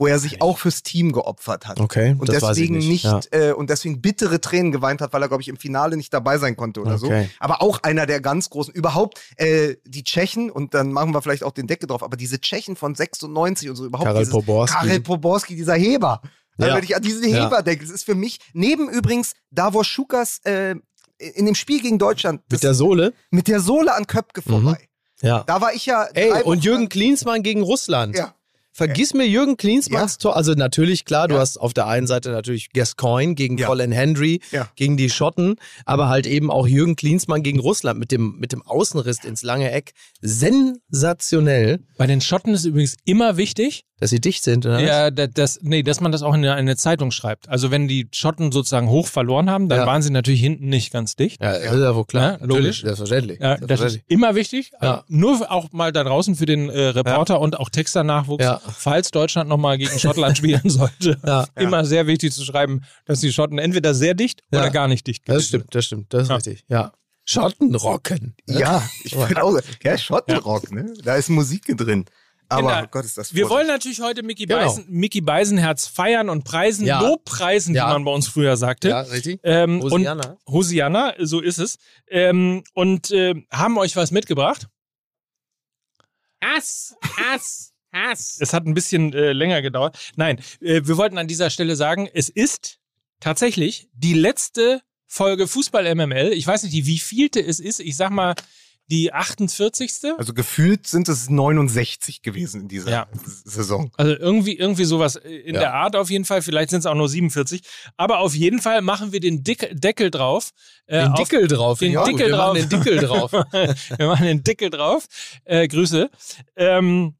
wo er sich auch fürs Team geopfert hat. Okay, Und deswegen nicht. nicht, Ja. äh, und deswegen bittere Tränen geweint hat, weil er, glaube ich, im Finale nicht dabei sein konnte oder Okay. so. Aber auch einer der ganz großen, überhaupt äh, die Tschechen, und dann machen wir vielleicht auch den Deckel drauf, aber diese Tschechen von 96 und so überhaupt Karel dieses, Poborski. Karel Poborski, dieser Heber. Also Ja. wenn ich an diesen Ja. Heber denke, das ist für mich, neben übrigens Davor Schukas äh, in dem Spiel gegen Deutschland, Mit der Sohle? mit der Sohle an Köpke vorbei. Ja. Da war ich ja. Ey, und Jürgen Klinsmann gegen Russland. Ja. Vergiss mir Jürgen Klinsmanns Tor. Also natürlich, klar, du Ja. hast auf der einen Seite natürlich Gascoigne gegen Ja. Colin Hendry, Ja. gegen die Schotten, aber halt eben auch Jürgen Klinsmann gegen Russland mit dem, mit dem Außenriss ins lange Eck. Sensationell, Bei den Schotten ist übrigens immer wichtig, dass sie dicht sind. Oder? ja, da- das, nee, dass man das auch in eine, Zeitung schreibt. Also wenn die Schotten sozusagen hoch verloren haben, dann Ja. waren sie natürlich hinten nicht ganz dicht. Ja, das ist ja wohl klar. Ja, logisch. Selbstverständlich. Ja, das ist Selbstverständlich. immer wichtig. Ja. Nur auch mal da draußen für den äh, Reporter und auch Texternachwuchs, Ja. Falls Deutschland nochmal gegen Schottland spielen sollte. Ja. Immer sehr wichtig zu schreiben, dass die Schotten entweder sehr dicht Ja. oder gar nicht dicht Das gewesen stimmt, das stimmt, das ist Ja. richtig. Ja. Schottenrocken. Ja, ich finde auch. Ja, Schottenrock, ne? Da ist Musik drin. Aber Kinder, oh Gott, ist das Wir wollen natürlich heute Mickey, Genau. Beisen, Mickey Beisenherz feiern und preisen, Ja. Lobpreisen, Ja. wie man bei uns früher sagte. Ja, richtig. Ähm, Hosianna. Und Hosianna, so ist es. Ähm, und äh, haben euch was mitgebracht. Hass, Hass, Hass. Es hat ein bisschen äh, länger gedauert. Nein, äh, wir wollten an dieser Stelle sagen, es ist tatsächlich die letzte Folge Fußball MML. Ich weiß nicht, die wievielte es ist. Ich sag mal die 48. Also gefühlt sind es 69 gewesen in dieser Ja. Saison. Also irgendwie, irgendwie sowas in Ja. der Art auf jeden Fall. Vielleicht sind es auch nur 47. Aber auf jeden Fall machen wir den Dick Deckel drauf. äh, Den Dickel drauf. den ja, gut, Dickel wir machen drauf. Den Dickel drauf. wir machen den Deckel drauf. Äh, Grüße. Ähm,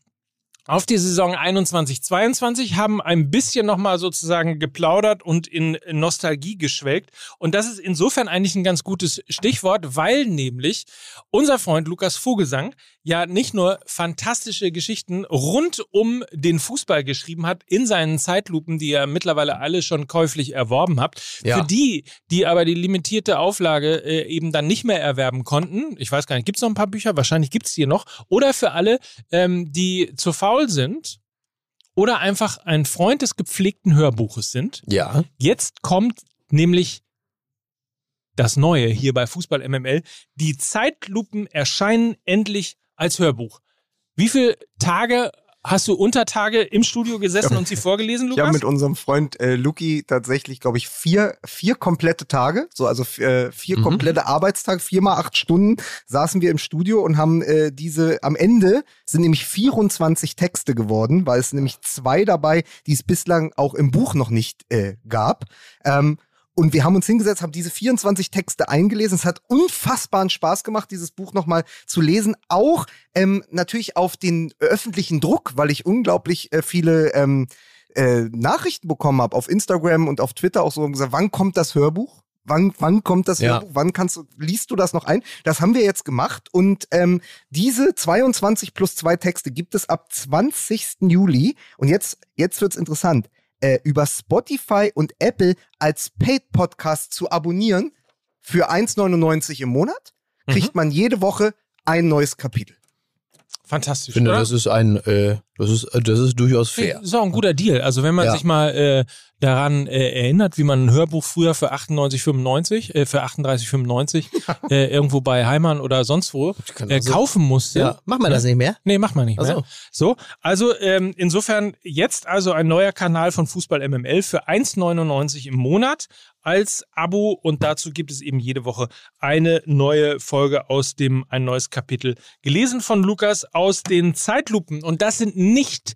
auf die Saison 21-22 haben ein bisschen nochmal sozusagen geplaudert und in Nostalgie geschwelgt. Und das ist insofern eigentlich ein ganz gutes Stichwort, weil nämlich unser Freund Lukas Vogelsang ja nicht nur fantastische Geschichten rund um den Fußball geschrieben hat in seinen Zeitlupen, die ihr mittlerweile alle schon käuflich erworben habt. Ja. Für die, die aber die limitierte Auflage äh, eben dann nicht mehr erwerben konnten, ich weiß gar nicht, gibt es noch ein paar Bücher? Wahrscheinlich gibt es die noch. Oder für alle, ähm, die zu faul sind oder einfach ein Freund des gepflegten Hörbuches sind. Ja. Jetzt kommt nämlich das Neue hier bei Fußball MML. Die Zeitlupen erscheinen endlich als Hörbuch. Wie viele Tage hast du Untertage im Studio gesessen und sie vorgelesen, Ich habe Lukas? mit unserem Freund äh, Luki tatsächlich, glaube ich, vier, vier komplette Tage, so also äh, vier Mhm. komplette Arbeitstage, viermal acht Stunden saßen wir im Studio und haben äh, diese, am Ende sind nämlich 24 Texte geworden, weil es nämlich zwei dabei, die es bislang auch im Buch noch nicht äh, gab. Ähm, und wir haben uns hingesetzt, haben diese 24 Texte eingelesen. Es hat unfassbaren Spaß gemacht, dieses Buch nochmal zu lesen. Auch ähm, natürlich auf den öffentlichen Druck, weil ich unglaublich äh, viele ähm, äh, Nachrichten bekommen habe auf Instagram und auf Twitter auch so und gesagt, wann kommt das Hörbuch? Wann, wann kommt das Ja. Hörbuch? Wann kannst du, liest du das noch ein? Das haben wir jetzt gemacht und ähm, diese 22 plus zwei Texte gibt es ab 20. Juli. Und jetzt, jetzt wird's interessant. Äh, über Spotify und Apple als Paid-Podcast zu abonnieren für 1,99 im Monat kriegt man jede Woche ein neues Kapitel. Fantastisch. Ich finde, oder? das ist ein, äh, das ist, äh, das ist durchaus fair. ist auch ein guter Deal. Also wenn man Ja. sich mal äh, daran äh, erinnert, wie man ein Hörbuch früher für 98,95, äh, für 38,95 äh, irgendwo bei Heimann oder sonst wo äh, auch so- kaufen musste. Ja, machen wir das nicht mehr? Nee, macht man nicht mehr. so. So, also ähm, insofern jetzt also ein neuer Kanal von Fußball MML für 1,99 im Monat als Abo und dazu gibt es eben jede Woche eine neue Folge aus dem ein neues Kapitel gelesen von Lukas aus den Zeitlupen und das sind nicht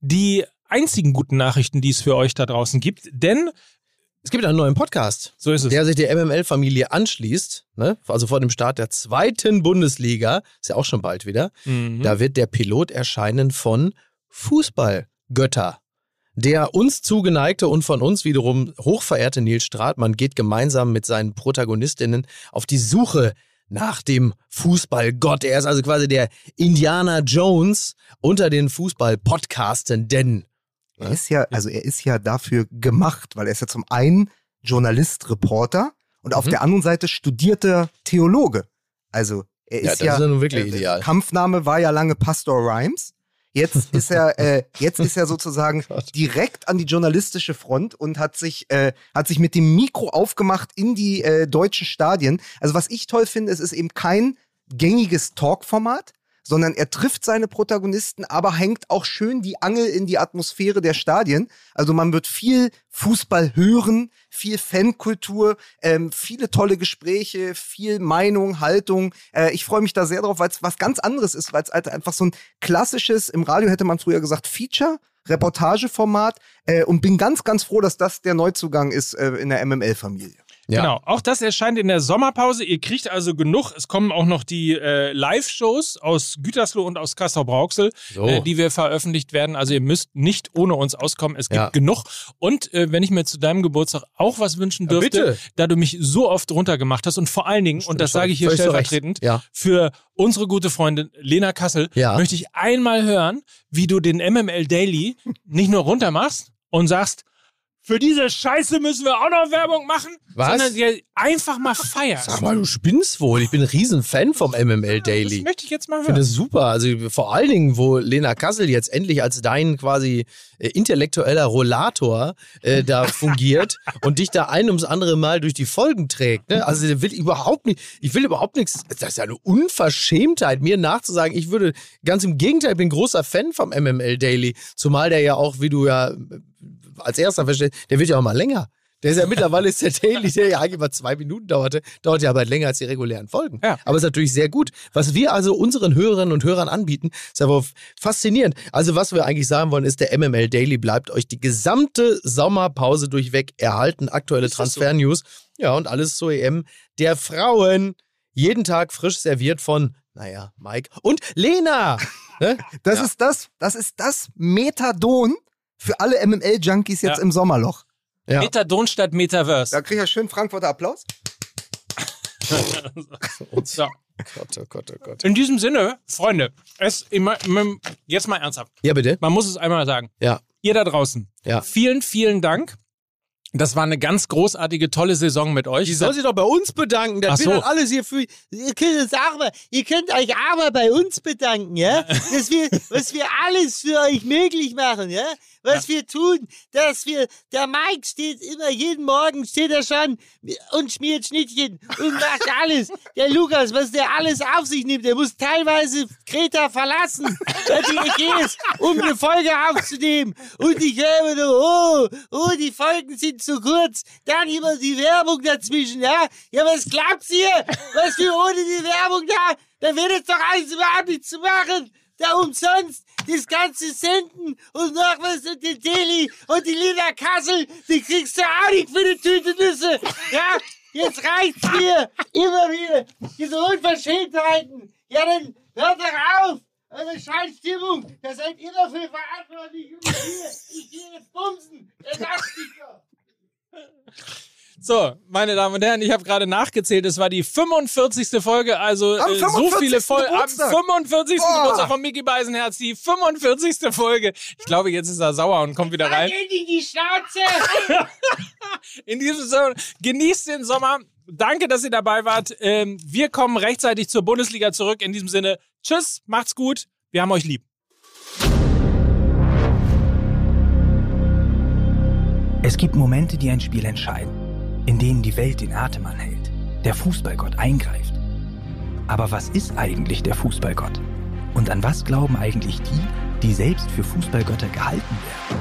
die einzigen guten Nachrichten, die es für euch da draußen gibt, denn Es gibt einen neuen Podcast, so ist es. der sich der MML-Familie anschließt. Ne? Also vor dem Start der zweiten Bundesliga, ist ja auch schon bald wieder. Mhm. Da wird der Pilot erscheinen von Fußballgötter. Der uns zugeneigte und von uns wiederum hochverehrte Nils Stratmann geht gemeinsam mit seinen Protagonistinnen auf die Suche nach dem Fußballgott. Er ist also quasi der Indiana Jones unter den Fußball-Podcastenden. Er ist ja, also er ist ja dafür gemacht, weil er ist ja zum einen Journalist, Reporter und auf Mhm. der anderen Seite studierter Theologe. Also er Ja, ist das ja, ist ja nun wirklich äh, ideal. Kampfname war ja lange Pastor Rhymes. Jetzt ist er, äh, jetzt ist er sozusagen direkt an die journalistische Front und hat sich, äh, hat sich mit dem Mikro aufgemacht in die äh, deutschen Stadien. Also was ich toll finde, es ist eben kein gängiges Talkformat, sondern er trifft seine Protagonisten, aber hängt auch schön die Angel in die Atmosphäre der Stadien. Also man wird viel Fußball hören, viel Fankultur, ähm, viele tolle Gespräche, viel Meinung, Haltung. Äh, ich freue mich da sehr drauf, weil es was ganz anderes ist, weil es halt einfach so ein klassisches, im Radio hätte man früher gesagt, Feature. Reportageformat äh, und bin ganz, ganz froh, dass das der Neuzugang ist äh, in der MML-Familie. Ja. Genau, auch das erscheint in der Sommerpause. Ihr kriegt also genug. Es kommen auch noch die äh, Live-Shows aus Gütersloh und aus Kassel-Brauxel, So. äh, die wir veröffentlicht werden. Also ihr müsst nicht ohne uns auskommen. Es gibt Ja. genug. Und äh, wenn ich mir zu deinem Geburtstag auch was wünschen Ja, dürfte, bitte. da du mich so oft runtergemacht hast und vor allen Dingen, und das sage ich hier stellvertretend, Ja. für unsere gute Freundin Lena Kassel, Ja. möchte ich einmal hören, wie du den MML Daily nicht nur runter machst und sagst, für diese Scheiße müssen wir auch noch Werbung machen, Was? sondern die einfach mal feiern. Sag mal, du spinnst wohl. Ich bin ein Riesenfan vom MML Das Daily. möchte ich jetzt mal Ich finde hören. es super. Also vor allen Dingen, wo Lena Kassel jetzt endlich als dein quasi äh, intellektueller Rollator äh, da fungiert und dich da ein ums andere Mal durch die Folgen trägt. Ne? Also will überhaupt nicht, ich will überhaupt nichts. Das ist ja eine Unverschämtheit, mir nachzusagen. Ich würde ganz im Gegenteil, ich bin großer Fan vom MML Daily. Zumal der ja auch, wie du ja als erster verstehst, der wird ja auch mal länger. Der ist ja mittlerweile ist der Daily, der ja eigentlich mal zwei Minuten dauerte, dauert ja aber länger als die regulären Folgen. Ja. Aber ist natürlich sehr gut. Was wir also unseren Hörerinnen und Hörern anbieten, ist aber faszinierend. Also was wir eigentlich sagen wollen, ist, der MML Daily bleibt euch die gesamte Sommerpause durchweg erhalten. Aktuelle das so? Transfer-News. Ja, und alles zur EM der Frauen. Jeden Tag frisch serviert von, naja, Mike und Lena. Ne? Das Ja. ist das, das ist das Methadon für alle MML-Junkies jetzt Ja. im Sommerloch. Ja. Methadon statt Metaverse. Da krieg ich ja schön Frankfurter Applaus. So. Gott, oh Gott, oh Gott. In diesem Sinne, Freunde, es immer, immer- jetzt mal ernsthaft. Ja, bitte. Man muss es einmal sagen. Ja. Ihr da draußen. Ja. Vielen, vielen Dank. Das war eine ganz großartige, tolle Saison mit euch. Die soll sich doch bei uns bedanken. Das Ach so. wird alles hier für. Ihr könnt es mal, ihr könnt euch aber bei uns bedanken, ja? Dass wir, was wir alles für euch möglich machen, ja? Was wir tun, dass wir, der Mike steht immer, jeden Morgen steht er schon und schmiert Schnittchen und macht alles. Der Lukas, was der alles auf sich nimmt, der muss teilweise Kreta verlassen, weil die Idee ist, um eine Folge aufzunehmen. Und ich höre immer nur, oh, oh, die Folgen sind zu kurz. Dann immer die Werbung dazwischen, ja? Ja, was glaubt ihr? Was wir ohne die Werbung da? Da wird es doch alles überhaupt nicht zu machen. Da umsonst das ganze Senden und noch was und den Daily und die Lina Kassel, die kriegst du auch nicht für eine Tüte Nüsse. Ja, jetzt reicht's mir. Immer wieder. Diese Unverschämtheiten. Ja, dann hört doch auf. Eure Scheißstimmung. Da seid ihr dafür verantwortlich. Ich gehe, jetzt bumsen. Er lasst mich doch. So, meine Damen und Herren, ich habe gerade nachgezählt. Es war die 45. Folge, also Am äh, so 45. viele Folgen. Am Geburtstag. 45. Oh. Geburtstag von Mickey Beisenherz, die 45. Folge. Ich glaube, jetzt ist er sauer und kommt wieder rein. Endlich die Schnauze. In diesem Sinne, genießt den Sommer. Danke, dass ihr dabei wart. Ähm, wir kommen rechtzeitig zur Bundesliga zurück. In diesem Sinne, tschüss, macht's gut. Wir haben euch lieb. Es gibt Momente, die ein Spiel entscheiden, in denen die Welt den Atem anhält, der Fußballgott eingreift. Aber was ist eigentlich der Fußballgott? Und an was glauben eigentlich die, die selbst für Fußballgötter gehalten werden?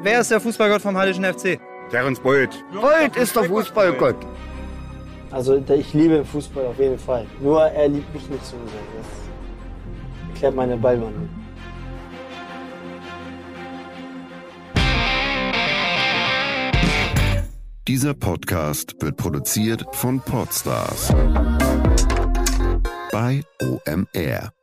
Wer ist der Fußballgott vom Hallischen FC? Terence Boyd. Boyd ist der Fußballgott. Also ich liebe Fußball auf jeden Fall. Nur er liebt mich nicht so sehr. Erklärt meine Ballwandlung. Dieser Podcast wird produziert von Podstars bei OMR.